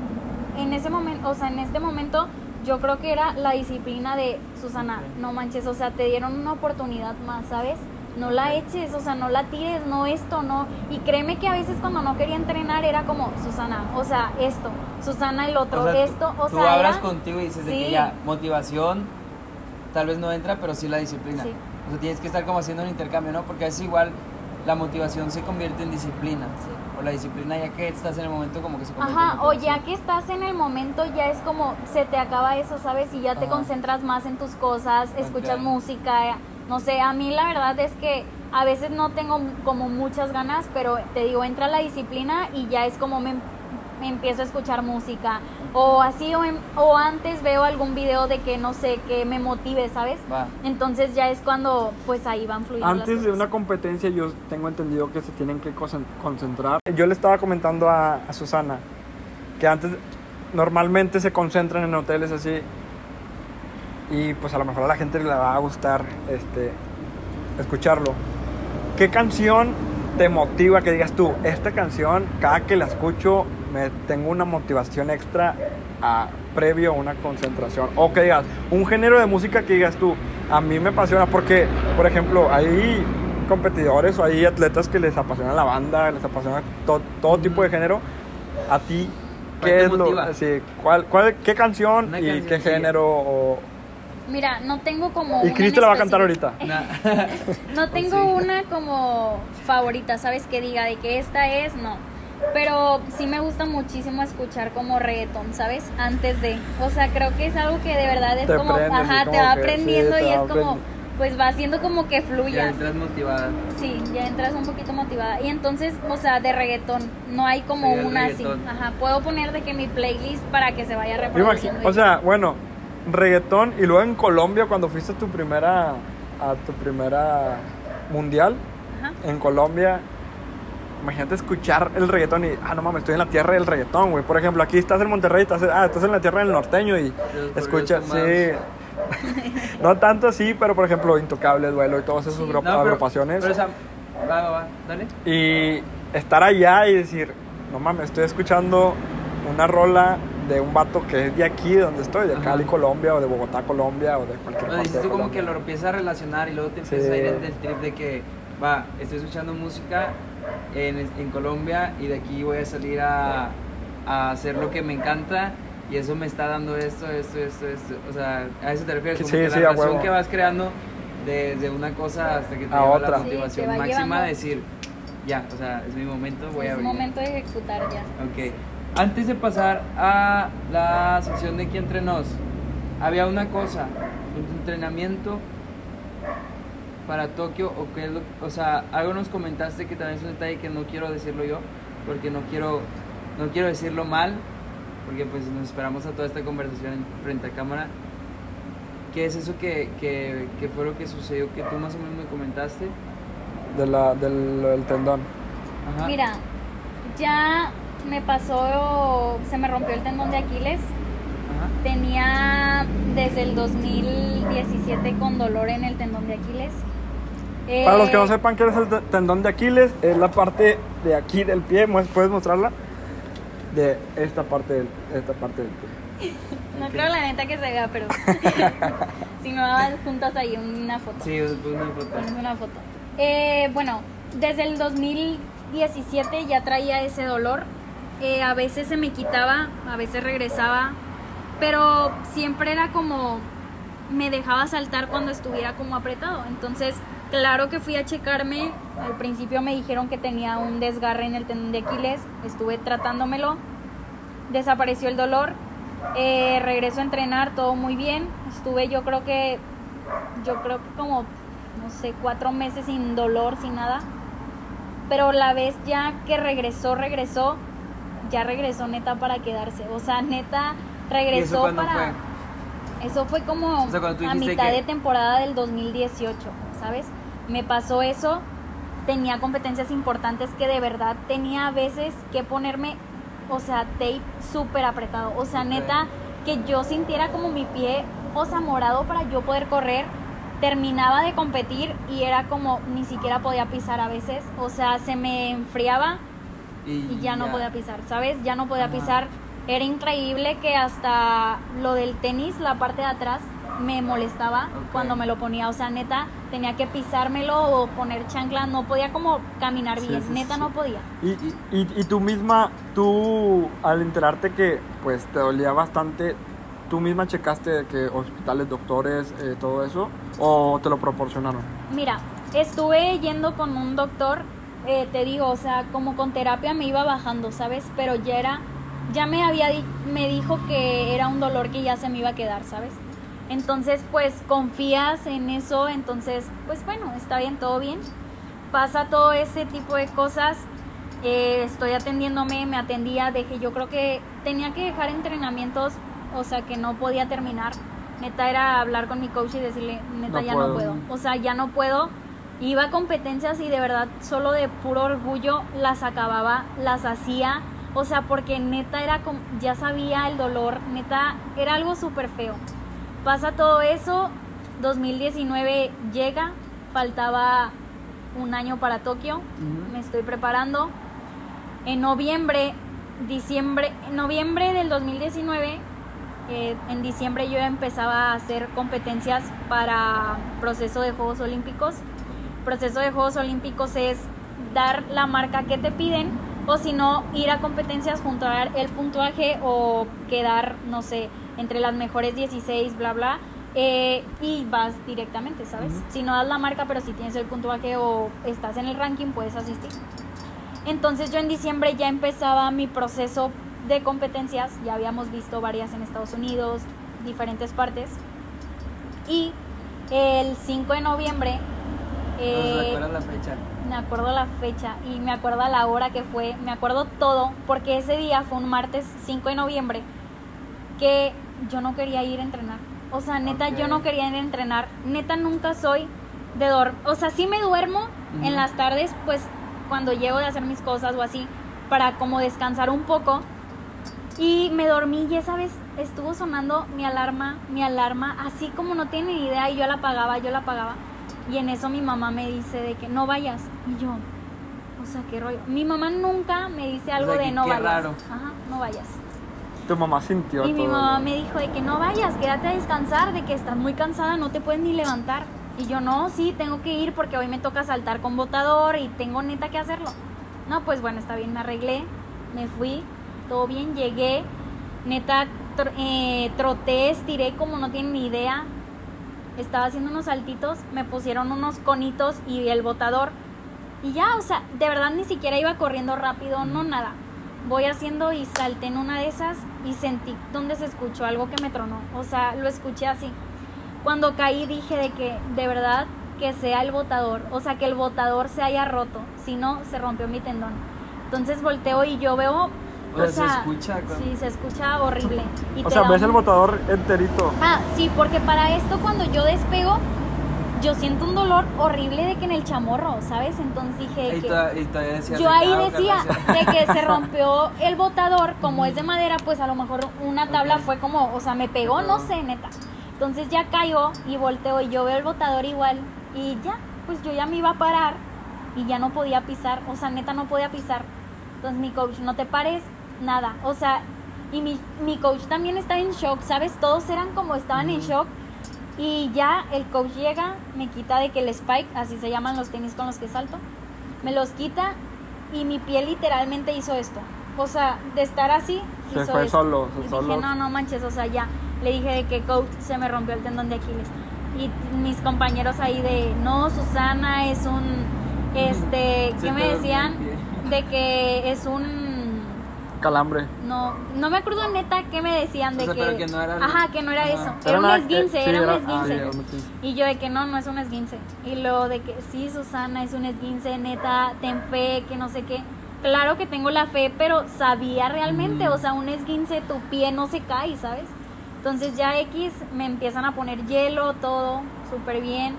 en ese momento, o sea, en este momento yo creo que era la disciplina de Susana, no manches, o sea, te dieron una oportunidad más, ¿sabes? No la eches, o sea, no la tires, no esto, no. Y créeme que a veces cuando no quería entrenar era como, Susana, o sea, esto, Susana el otro, O sea, tú- esto, o tú sea, hablas era- contigo y dices de que ya, motivación tal vez no entra, pero sí la disciplina. Sí. O sea, tienes que estar como haciendo un intercambio, ¿no? Porque a veces igual la motivación se convierte en disciplina. Sí. O la disciplina ya que estás en el momento como que se convierte Ajá, en o ya que estás en el momento, ya es como se te acaba eso, ¿sabes? Y ya te Ajá. concentras más en tus cosas, escuchas Ok. música, no sé, a mí la verdad es que a veces no tengo como muchas ganas, pero te digo, entra la disciplina y ya es como me, me empiezo a escuchar música. O así, o, en- o antes veo algún video de que, no sé, que me motive, ¿sabes? Va. Entonces ya es cuando, pues ahí van fluyendo las Antes de una competencia yo tengo entendido que se tienen que concen- concentrar. Yo le estaba comentando a, a Susana que antes normalmente se concentran en hoteles así y pues a lo mejor a la gente le va a gustar este escucharlo. ¿Qué canción te motiva que digas tú, esta canción cada que la escucho me tengo una motivación extra a, previo a una concentración? O que digas, un género de música que digas tú, a mí me apasiona porque, por ejemplo, hay competidores o hay atletas que les apasiona la banda, les apasiona to- todo tipo de género. A ti, ¿Cuál ¿qué es lo, sí, cuál, cuál- qué canción Una y canción, qué género o Mira, no tengo como Y te la va a cantar ahorita. *laughs* No tengo Sí. una como favorita, ¿sabes? Que diga de que esta es, no. Pero sí me gusta muchísimo escuchar como reggaetón, ¿sabes? Antes de. O sea, creo que es algo que de verdad es Te como, prende, ajá, te va aprendiendo sí, y es como, pues va haciendo como que Ya fluyas. entras motivada. Sí, ya entras un poquito motivada. Y entonces, o sea, de reggaetón, no hay como Sí, una así. Ajá, puedo poner de que mi playlist para que se vaya imagino- reproduciendo. o sea, bueno, reggaetón y luego en Colombia cuando fuiste a tu primera a tu primera mundial Ajá. en Colombia, imagínate escuchar el reggaetón y ah no mames, estoy en la tierra del reggaetón, güey. Por ejemplo, aquí estás en Monterrey, estás ah, estás en la tierra del norteño y escuchas, sí. *laughs* no tanto así, pero por ejemplo, Intocable, Duelo y todas esas Sí. grup- No, pero- agrupaciones. Pero, va, va, va, dale. Y estar allá y decir, no mames, estoy escuchando una rola de un vato que es de aquí, de donde estoy, de Ajá. Cali, Colombia, o de Bogotá, Colombia, o de cualquier O sea, parte dices de tú como que lo empiezas a relacionar y luego te empiezas Sí. a ir del trip de que, va, estoy escuchando música en, en Colombia y de aquí voy a salir a, a hacer lo que me encanta y eso me está dando esto, esto, esto, esto. O sea, a eso te refieres, como Sí, que sí, la a relación que vas creando desde una cosa hasta que te A lleva otra. la motivación va máxima llevando. de decir, ya, o sea, es mi momento, voy a es brillar". momento de ejecutar ya. Ok. Antes de pasar a la sección de aquí entre nos, había una cosa, tu entrenamiento para Tokio, o, qué es lo- o sea, algo nos comentaste que también es un detalle que no quiero decirlo yo, porque no quiero, no quiero decirlo mal, porque pues nos esperamos a toda esta conversación en- frente a cámara. ¿Qué es eso que, que, que fue lo que sucedió que tú más o menos me comentaste? De la, del, del tendón. Ajá. Mira, ya me pasó, se me rompió el tendón de Aquiles. Ajá. Tenía desde el 2017 con dolor en el tendón de Aquiles. Para los que no Eh, sepan qué es el te- tendón de Aquiles, es la parte de aquí del pie, ¿Mues- ¿puedes mostrarla? De esta parte del, esta parte del pie. *laughs* No creo la neta que se vea, pero *laughs* si no juntas ahí una foto. Sí, después una foto. Pones una foto. Eh, bueno, desde el 2017 ya traía ese dolor. A veces se me quitaba, a veces regresaba, pero siempre era como me dejaba saltar cuando estuviera como apretado. Entonces, claro que fui a checarme. Al principio me dijeron que tenía un desgarre en el tendón de Aquiles. Estuve tratándomelo. Desapareció el dolor. Eh, regreso a entrenar, todo muy bien. Estuve yo creo que yo creo que como, no sé, cuatro meses sin dolor, sin nada. Pero la vez ya que regresó, regresó, ya regresó neta para quedarse. O sea, neta ¿Y eso regresó para... fue? Eso fue como O sea, a mitad que- de temporada del 2018, ¿sabes? Me pasó eso, tenía competencias importantes que de verdad tenía a veces que ponerme, o sea, tape súper apretado. O sea, neta, que yo sintiera como mi pie, o sea, morado para yo poder correr. Terminaba de competir y era como ni siquiera podía pisar a veces. O sea, se me enfriaba y ya no podía pisar, ¿sabes? Ya no podía Ajá. pisar. Era increíble que hasta lo del tenis, la parte de atrás, me molestaba Ok. cuando me lo ponía. O sea, neta, tenía que pisármelo o poner chancla. No podía como caminar Sí, bien. sí, neta, sí. no podía. Y, y, y tú misma, tú al enterarte que pues te dolía bastante, ¿tú misma checaste que hospitales, doctores, eh, todo eso? ¿O te lo proporcionaron? Mira, estuve yendo con un doctor, eh, te digo, o sea, como con terapia me iba bajando, ¿sabes? Pero ya era, ya me había, di- me dijo que era un dolor que ya se me iba a quedar, ¿sabes? Entonces, pues confías en eso, entonces, pues bueno, está bien, todo bien. Pasa todo ese tipo de cosas, eh, estoy atendiéndome, me atendía, dejé, yo creo que tenía que dejar entrenamientos, o sea, que no podía terminar. Neta era hablar con mi coach y decirle, neta, No ya puedo. no puedo. O sea, ya no puedo. Iba a competencias y de verdad solo de puro orgullo las acababa, las hacía. O sea, porque neta era como, ya sabía el dolor, neta era algo súper feo. Pasa todo eso, 2019 llega, faltaba un año para Tokio, me estoy preparando. En noviembre, diciembre, en noviembre del 2019, eh, en diciembre yo empezaba a hacer competencias para proceso de Juegos Olímpicos. Proceso de Juegos Olímpicos es dar la marca que te piden o si no ir a competencias juntar el puntuaje o quedar, no sé, entre las mejores 16, bla, bla. eh, y vas directamente, ¿sabes? Si no das la marca, pero si tienes el puntuaje o estás en el ranking, puedes asistir. Entonces yo en diciembre ya empezaba mi proceso de competencias, ya habíamos visto varias en Estados Unidos, diferentes partes. Y el 5 de noviembre... ¿Te eh, la fecha? me acuerdo la fecha y me acuerdo la hora que fue, me acuerdo todo, porque ese día fue un martes 5 de noviembre que yo no quería ir a entrenar. O sea, neta, yo no quería ir a entrenar. Neta, nunca soy de dormir. O sea, sí me duermo en las tardes, pues cuando llego de hacer mis cosas o así, para como descansar un poco. Y me dormí y esa vez estuvo sonando mi alarma, mi alarma, así como no tienen ni idea, y yo la apagaba, yo la apagaba. Y en eso mi mamá me dice de que no vayas. Y yo, o sea, qué rollo. Mi mamá nunca me dice algo sea, de que no qué vayas. raro. Ajá, no vayas. Tu mamá sintió Y mi todo. mamá me dijo de que no vayas, quédate a descansar, de que estás muy cansada, no te puedes ni levantar. Y yo no, sí, tengo que ir porque hoy me toca saltar con botador y tengo neta que hacerlo. No, pues bueno, está bien, me arreglé, me fui, todo bien, llegué, neta, tr- eh, troté, estiré como no tienen ni idea. Estaba haciendo unos saltitos, me pusieron unos conitos y el botador. Y ya, o sea, de verdad ni siquiera iba corriendo rápido, no nada. Voy haciendo y salté en una de esas y sentí donde se escuchó algo que me tronó. O sea, lo escuché así. Cuando caí dije de que de verdad que sea el botador, o sea, que el botador se haya roto, si no se rompió mi tendón. Entonces volteo y yo veo, O sea, se escucha con- Sí, se escucha horrible. Y O te sea, ves un- el botador enterito. Ah, sí, porque para esto cuando yo despego, yo siento un dolor horrible de que en el chamorro, ¿sabes? Entonces dije que... toda- Yo ahí ah, decía de que se *laughs* rompió el botador, como es de madera, pues a lo mejor una tabla Ok. fue como, o sea, me pegó, no pegó. sé, neta. Entonces ya caigo y volteo y yo veo el botador igual y ya, pues yo ya me iba a parar y ya no podía pisar, o sea, neta no podía pisar. Entonces mi coach, no te pares, nada, o sea, y mi, mi coach también estaba en shock, ¿sabes? Todos eran como estaban en shock y ya el coach llega, me quita de que el spike, así se llaman los tenis con los que salto, me los quita y mi piel literalmente hizo esto. O sea, de estar así, Se hizo fue esto. solo, Y solo. dije, no, no manches, o sea, ya. Le dije de que coach se me rompió el tendón de Aquiles. Y mis compañeros ahí de, no, Susana es un, este, ¿qué me decían? De que es un Calambre. no, no me acuerdo neta qué me decían de O sea, que, pero que no era ajá, que no era Ajá. eso, Era era un esguince, sí, era un esguince. ah. Y yo de que no, no es un esguince. Y luego de que sí, Susana, es un esguince, neta, ten fe, que no sé qué. Claro que tengo la fe, pero sabía realmente, Mm. o sea, un esguince, tu pie no se cae, ¿sabes? Entonces ya X me empiezan a poner hielo, todo, súper bien.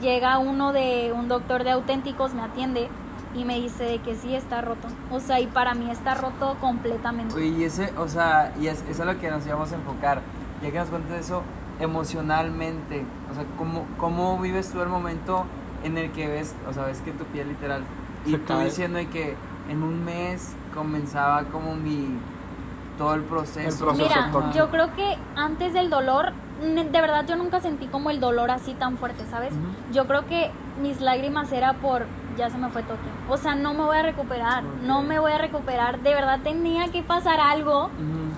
Llega uno de un doctor de auténticos, me atiende y me dice de que sí está roto. O sea, y para mí está roto completamente. Oye, y ese, o sea, y es, eso es lo que nos íbamos a enfocar. Ya que nos cuentes eso emocionalmente, o sea, ¿cómo, ¿cómo vives tú el momento en el que ves, o sea, ves que tu piel literal, y Se tú cae. diciendo de que en un mes comenzaba como mi, todo el proceso. El proceso. Mira, yo creo que antes del dolor, de verdad yo nunca sentí como el dolor así tan fuerte, ¿sabes? Yo creo que mis lágrimas era por, ya se me fue Tokio. O sea, no me voy a recuperar, no me voy a recuperar. De verdad tenía que pasar algo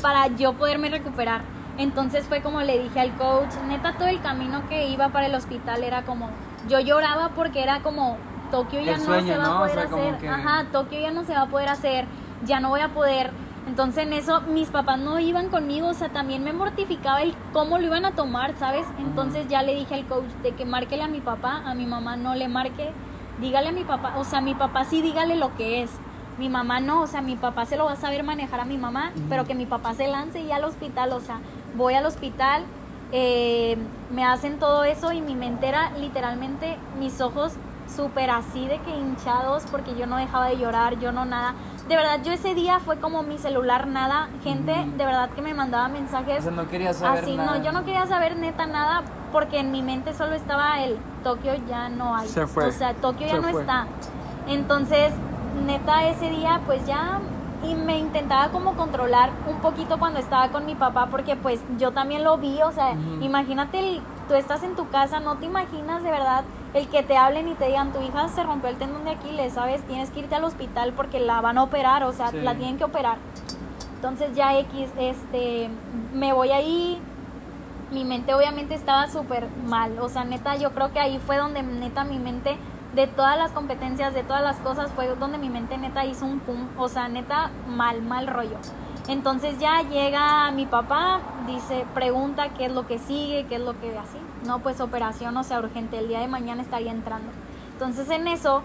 para yo poderme recuperar. Entonces fue como le dije al coach, neta todo el camino que iba para el hospital era como, yo lloraba porque era como, Tokio ya no se va ¿no? a O poder sea, hacer. que- Ajá, Tokio ya no se va a poder hacer, ya no voy a poder. Entonces en eso mis papás no iban conmigo, o sea, también me mortificaba el cómo lo iban a tomar, ¿sabes? Entonces ya le dije al coach de que márquele a mi papá, a mi mamá no le marque, dígale a mi papá, o sea, mi papá sí dígale lo que es. Mi mamá no, o sea, mi papá se lo va a saber manejar a mi mamá, pero que mi papá se lance ya al hospital, o sea, voy al hospital, eh, me hacen todo eso y mi mente era literalmente mis ojos súper así de que hinchados porque yo no dejaba de llorar, yo no nada. De verdad, yo ese día fue como mi celular nada, gente de verdad que me mandaba O mensajes sea, no quería saber así, nada. no, yo no quería saber neta nada porque en mi mente solo estaba el Tokio ya no hay. Se fue. O sea, Tokio ya no fue. está. Entonces, neta ese día pues ya y me intentaba como controlar un poquito cuando estaba con mi papá porque pues yo también lo vi, o sea, imagínate, el- tú estás en tu casa, no te imaginas de verdad el que te hablen y te digan, tu hija se rompió el tendón de Aquiles, ¿sabes? Tienes que irte al hospital porque la van a operar, o sea, Sí. la tienen que operar. Entonces ya X, este, me voy ahí, mi mente obviamente estaba súper mal. O sea, neta, yo creo que ahí fue donde neta mi mente, de todas las competencias, de todas las cosas, fue donde mi mente neta hizo un pum. O sea, neta, mal, mal rollo. Entonces ya llega mi papá, dice, pregunta qué es lo que sigue, qué es lo que así. No, pues operación, o sea, urgente, el día de mañana estaría entrando. Entonces en eso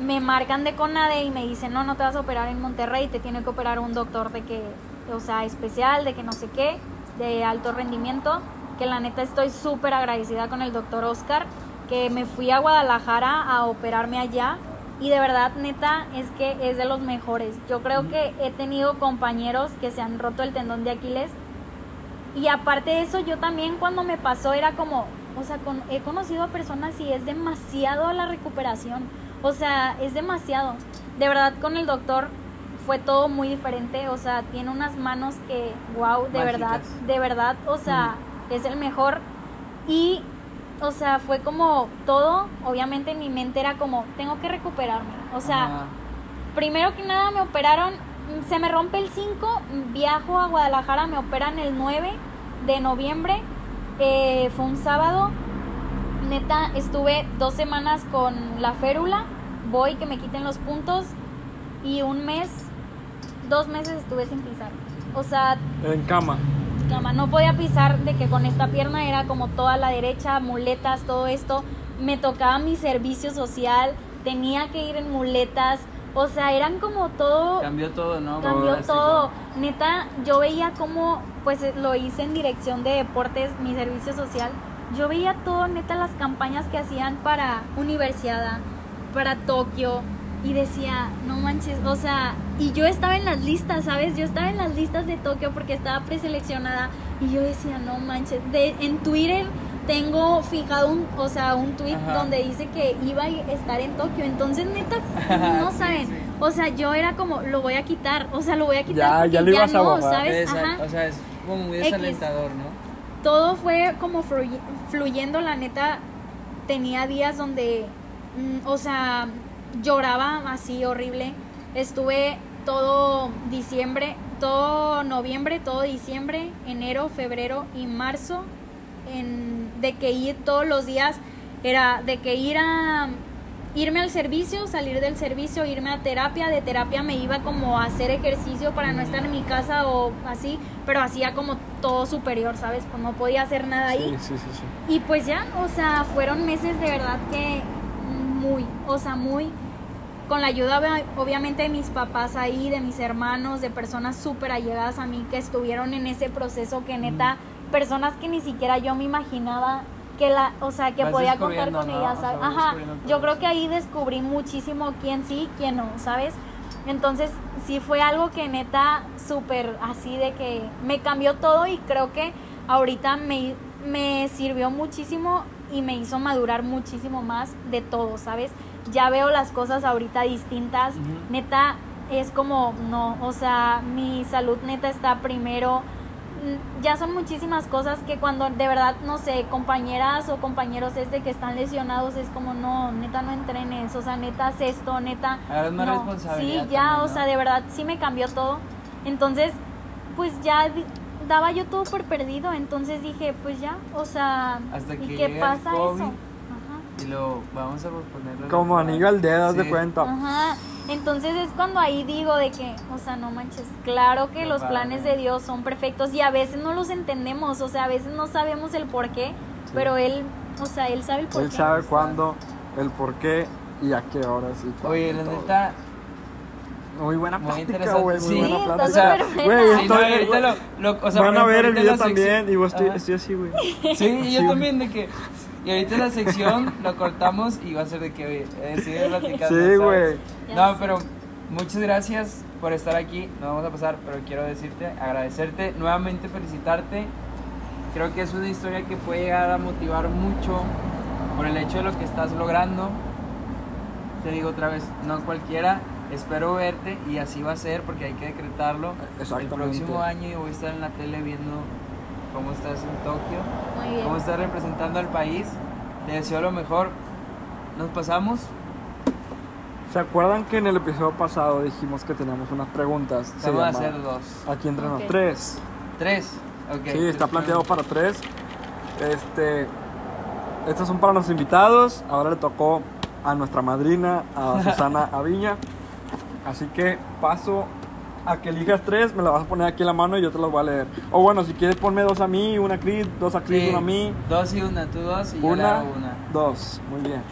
me marcan de CONADE y me dicen, no, no te vas a operar en Monterrey, te tiene que operar un doctor de que, o sea, especial, de que no sé qué, de alto rendimiento, que la neta estoy súper agradecida con el doctor Oscar, que me fui a Guadalajara a operarme allá y de verdad, neta, es que es de los mejores. Yo creo que he tenido compañeros que se han roto el tendón de Aquiles. Y aparte de eso, yo también cuando me pasó era como, o sea, con, he conocido a personas y es demasiado la recuperación. O sea, es demasiado. De verdad, con el doctor fue todo muy diferente. O sea, tiene unas manos que, wow, de Mágicas. verdad, de verdad, o sea, es el mejor. Y o sea, fue como todo, obviamente en mi mente era como, tengo que recuperarme. O sea, primero que nada me operaron, se me rompe el 5, viajo a Guadalajara, me operan el 9 de noviembre, eh, fue un sábado, neta, estuve dos semanas con la férula, voy que me quiten los puntos y un mes, dos meses estuve sin pisar. O sea, En cama. cama. No podía pisar de que con esta pierna era como toda la derecha, muletas, todo esto. Me tocaba mi servicio social, tenía que ir en muletas. O sea, eran como todo, Cambió todo, ¿no? cambió todo. Neta, yo veía como, pues eh, lo hice en dirección de deportes, mi servicio social. Yo veía todo, neta, las campañas que hacían para Universidad, para Tokio. Y decía, no manches, o sea, y yo estaba en las listas, ¿sabes? Yo estaba en las listas de Tokio porque estaba preseleccionada. Y yo decía, no manches. De, en Twitter tengo fijado un, o sea, un tweet Ajá. donde dice que iba a estar en Tokio. Entonces, neta, *laughs* no Sí, saben. sí. O sea, yo era como, lo voy a quitar. O sea, lo voy a quitar. Ya, ya lo ibas a no, bajar. ¿sabes? Ajá. O sea, es como muy X. desalentador, ¿no? Todo fue como fluy- fluyendo, la neta. Tenía días donde, mm, o sea, lloraba así horrible. Estuve todo diciembre, todo noviembre, todo diciembre, enero, febrero y marzo. En, de que ir todos los días era de que ir a irme al servicio, salir del servicio, irme a terapia, de terapia me iba como a hacer ejercicio para no estar en mi casa o así, pero hacía como todo superior, ¿sabes? Pues no podía hacer nada ahí. Sí, sí, sí. Y pues ya, o sea, fueron meses de verdad que muy, o sea, muy con la ayuda obvia- obviamente de mis papás ahí, de mis hermanos, de personas súper allegadas a mí que estuvieron en ese proceso que neta, personas que ni siquiera yo me imaginaba que la, o sea, que Vas podía contar con ¿no? ellas, Ajá, yo creo que ahí descubrí muchísimo quién sí, quién no, ¿sabes? Entonces, sí fue algo que neta súper así de que me cambió todo y creo que ahorita me, me sirvió muchísimo y me hizo madurar muchísimo más de todo, ¿sabes? Ya veo las cosas ahorita distintas, neta es como, no, o sea, mi salud neta está primero. Ya son muchísimas cosas que cuando de verdad, no sé, compañeras o compañeros es de que están lesionados, es como, no, neta no entrenes, o sea, neta haz esto, neta. Más no. responsabilidad Sí, ya, también, o sea, de verdad sí me cambió todo. Entonces, pues ya daba yo todo por perdido, entonces dije, pues ya, o sea, Hasta ¿y que qué llega el pasa COVID. eso? Ajá. Y lo vamos a ponerlo. Como anillo al dedo, haz de Sí. cuenta. Ajá, entonces es cuando ahí digo de que, o sea, no manches, claro que Qué los padre. planes de Dios son perfectos y a veces no los entendemos, o sea, a veces no sabemos el por qué, pero Él, o sea, Él sabe el por Él qué. sabe cuándo, el por qué y a qué horas y cuándo Oye, la neta, Muy buena Muy plática, güey. Muy Sí, buena está plática. o sea, güey, Sí, sí, no, lo, lo- o sea, Van a ver el video también. sección- Y vos estoy, estoy así, güey. Sí, y yo Sí, también de que. Y ahorita la sección lo cortamos y va a ser de que eh, sigue platicando. Sí, güey. No, pero muchas gracias por estar aquí. No vamos a pasar, pero quiero decirte, agradecerte, nuevamente felicitarte. Creo que es una historia que puede llegar a motivar mucho por el hecho de lo que estás logrando. Te digo otra vez, no cualquiera. Espero verte y así va a ser porque hay que decretarlo. El próximo año yo voy a estar en la tele viendo cómo estás en Tokio Muy bien. cómo estás representando al país. Te deseo lo mejor. Nos pasamos. ¿Se acuerdan que en el episodio pasado dijimos que teníamos unas preguntas? Se Vamos a llama hacer dos. Aquí entre Ok. Tres. Tres. Ok. Sí, está planteado para tres. Este, estos son para nuestros invitados. Ahora le tocó a nuestra madrina, a Susana Aviña. Así que paso a que elijas tres, me la vas a poner aquí en la mano y yo te las voy a leer. O bueno, si quieres ponme dos a mí, una a Chris, dos a Chris, Sí, una a mí. Dos y una, tú dos y yo le Una, hago una. dos, muy bien.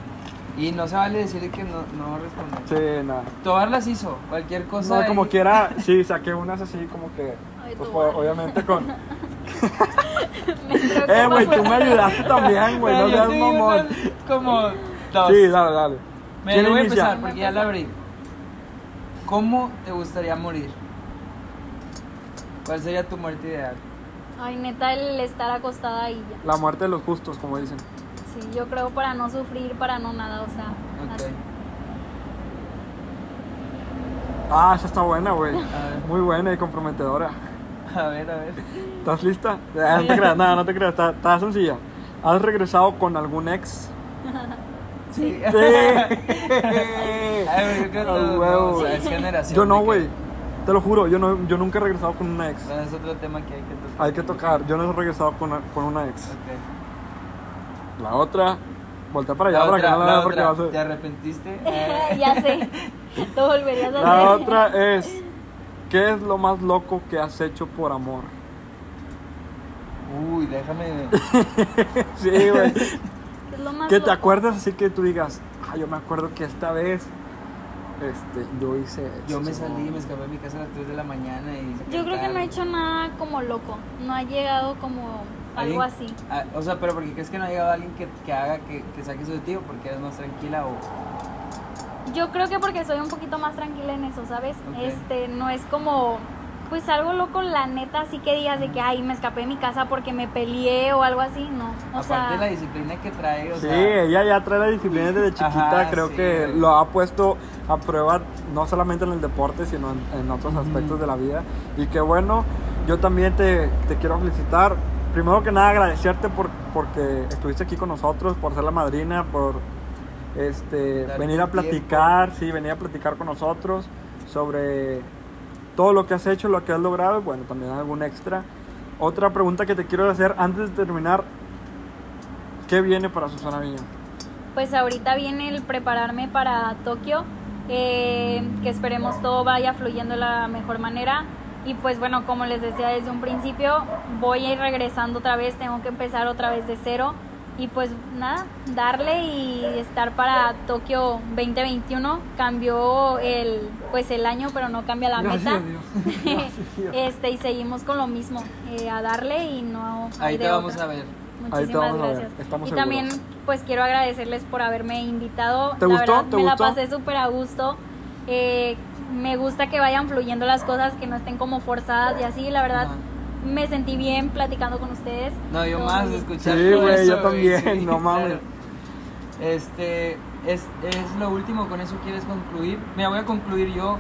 Y no se vale decir que no, no responder. Sí, nada. Tobar las hizo, cualquier cosa. No, como quiera, *laughs* sí, saqué unas así como que, Ay, pues, obviamente con... *laughs* *laughs* Eh, güey, tú me ayudaste también, güey, no yo seas mamón. Como dos. Sí, dale, dale. Me ¿Quién voy a empezar porque ya la abrí. ¿Cómo te gustaría morir? ¿Cuál sería tu muerte ideal? Ay, neta, el estar acostada ahí ya. La muerte de los justos, como dicen. Sí, yo creo para no sufrir, para no nada, o sea. Ok. así. Ah, esa está buena, güey. Muy buena y comprometedora. a ver, a ver. ¿Estás lista? *laughs* No te creas, nada, no te creas, está, está sencilla. ¿Has regresado con algún ex? *laughs* Sí. Sí. *laughs* Ay, yo creo que o sea, es generación. Yo no, güey. Te lo juro, yo, no, yo nunca he regresado con una ex. Bueno, es otro tema que hay que tocar. Hay que tocar, yo no he regresado con una, con una ex. Ok. La otra, voltea para allá La para otra, que no la la veas porque vas a- ¿te arrepentiste? Eh, *laughs* ya sé. *laughs* Lo volverías a hacer. La otra es, ¿qué es lo más loco que has hecho por amor? Uy, déjame. *laughs* Sí, güey. Es lo más que te loco. acuerdas así que tú digas, ah, yo me acuerdo que esta vez este, yo hice Yo me esto". salí, me escapé de mi casa a las 3 de la mañana y. Yo creo que no he hecho nada como loco. No ha llegado como algo así. Ah, o sea, pero porque crees que no ha llegado alguien que, que haga que, que saque su de ti o porque eres más tranquila o. Yo creo que porque soy un poquito más tranquila en eso, ¿sabes? Este, no es como, pues algo loco, la neta, así que digas de que, ay, me escapé de mi casa porque me peleé o algo así, no. O Aparte sea, de la disciplina que trae, o Sí, sea. ella ya trae la disciplina desde chiquita, Ajá, creo sí, que güey. lo ha puesto a prueba no solamente en el deporte, sino en, en otros aspectos de la vida. Y que bueno, yo también te, te quiero felicitar. Primero que nada agradecerte por, porque estuviste aquí con nosotros, por ser la madrina, por este, venir a tiempo. platicar, sí, venir a platicar con nosotros sobre todo lo que has hecho, lo que has logrado, bueno, también algún extra. Otra pregunta que te quiero hacer antes de terminar, ¿qué viene para Susana Viña? pues ahorita viene el prepararme para Tokio, eh, que esperemos todo vaya fluyendo de la mejor manera. Y pues bueno, como les decía desde un principio, voy a ir regresando otra vez, tengo que empezar otra vez de cero. Y pues nada, darle y estar para Tokio 2021. Cambió el, pues el año, pero no cambia la Gracias meta. a Dios. *laughs* Gracias a Dios. Este, y seguimos con lo mismo, eh, a darle y no Ahí te vamos otra. a ver. Muchísimas gracias. estamos y seguros. también, pues quiero agradecerles por haberme invitado. ¿Te la gustó? verdad, ¿Te me gustó? la pasé súper a gusto. Eh, me gusta que vayan fluyendo las cosas, que no estén como forzadas y así. La verdad. Me sentí bien platicando con ustedes. No, yo más bien. escuchar Sí, güey, yo también, sí, no mames. claro. Este, es, es lo último, con eso quieres concluir. Mira, voy a concluir yo. Ok.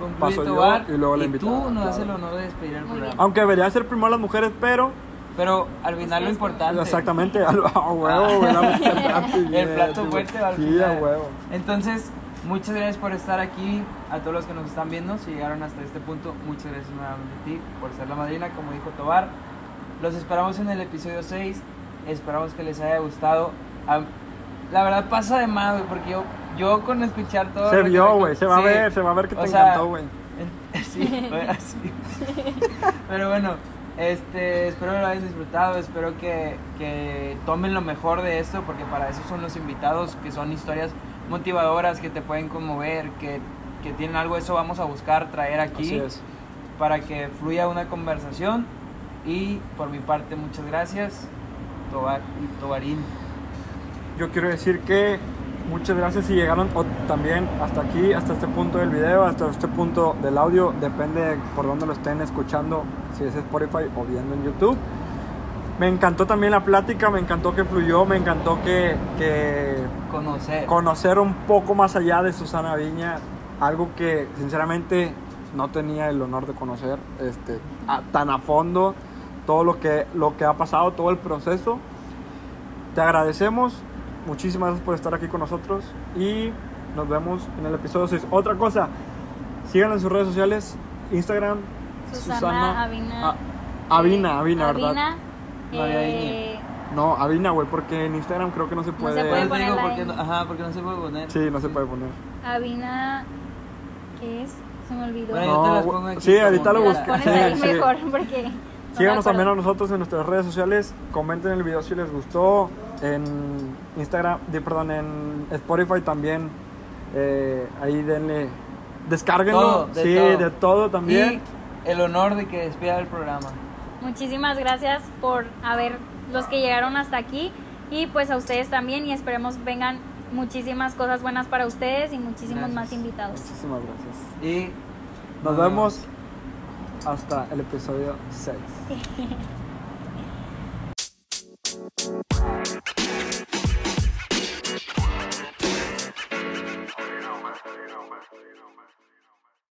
Concluye Paso yo Tobar, y luego la tú invitada, nos das claro. el honor de despedir el Muy programa. bien. Aunque debería ser primero las mujeres, pero Pero al final lo importante. exactamente *laughs* a huevo, bastante *laughs* El plato güey. fuerte al Sí, final. a huevo. Entonces, muchas gracias por estar aquí. A todos los que nos están viendo, si llegaron hasta este punto, muchas gracias nuevamente a ti por ser la madrina, como dijo Tobar. Los esperamos en el episodio 6. Esperamos que les haya gustado. A- la verdad pasa de más, güey, porque yo, yo con escuchar todo. Se que vio, güey, se va a sí, ver, se va a ver que o te sea, encantó, güey. *laughs* Sí, fue así. *laughs* Pero bueno, este, espero lo hayan disfrutado, espero que, que tomen lo mejor de esto, porque para eso son los invitados, que son historias motivadoras, que te pueden conmover, que, que tienen algo, eso vamos a buscar traer aquí para que fluya una conversación. Y por mi parte, muchas gracias, Tobar y Tobarín. Yo quiero decir que muchas gracias si llegaron o también hasta aquí, hasta este punto del video, hasta este punto del audio, depende por dónde lo estén escuchando, si es Spotify o viendo en YouTube. Me encantó también la plática, me encantó que fluyó, me encantó que, que Conocer. conocer un poco más allá de Susana Viña, algo que sinceramente no tenía el honor de conocer este, a- tan a fondo, todo lo que, lo que ha pasado, todo el proceso. Te agradecemos, muchísimas gracias por estar aquí con nosotros y nos vemos en el episodio 6. Otra cosa, síganla en sus redes sociales, Instagram, Susana Avina. A- Avina, Avina, ¿verdad? No había eh, No, Avina, güey, porque en Instagram creo que no se puede. se puede Yo ponerla porque no, ajá, porque no se puede poner. Sí, no se puede poner. Avina, ¿qué es? Se me olvidó. Bueno, yo te las güey, pongo aquí sí, ahorita lo quiera. Las busco. pones Sí, ahí sí. mejor porque. no me Síganos también a nosotros en nuestras redes sociales. Comenten el video si les gustó. En Instagram, di- perdón, en Spotify también. eh, ahí denle. Descárguenlo. Todo, de sí, todo. de todo también. Y el honor de que despida el programa. Muchísimas gracias por haber los que llegaron hasta aquí y pues a ustedes también y esperemos vengan muchísimas cosas buenas para ustedes y muchísimos más invitados. Muchísimas gracias. Y nos vemos hasta el episodio 6. *laughs*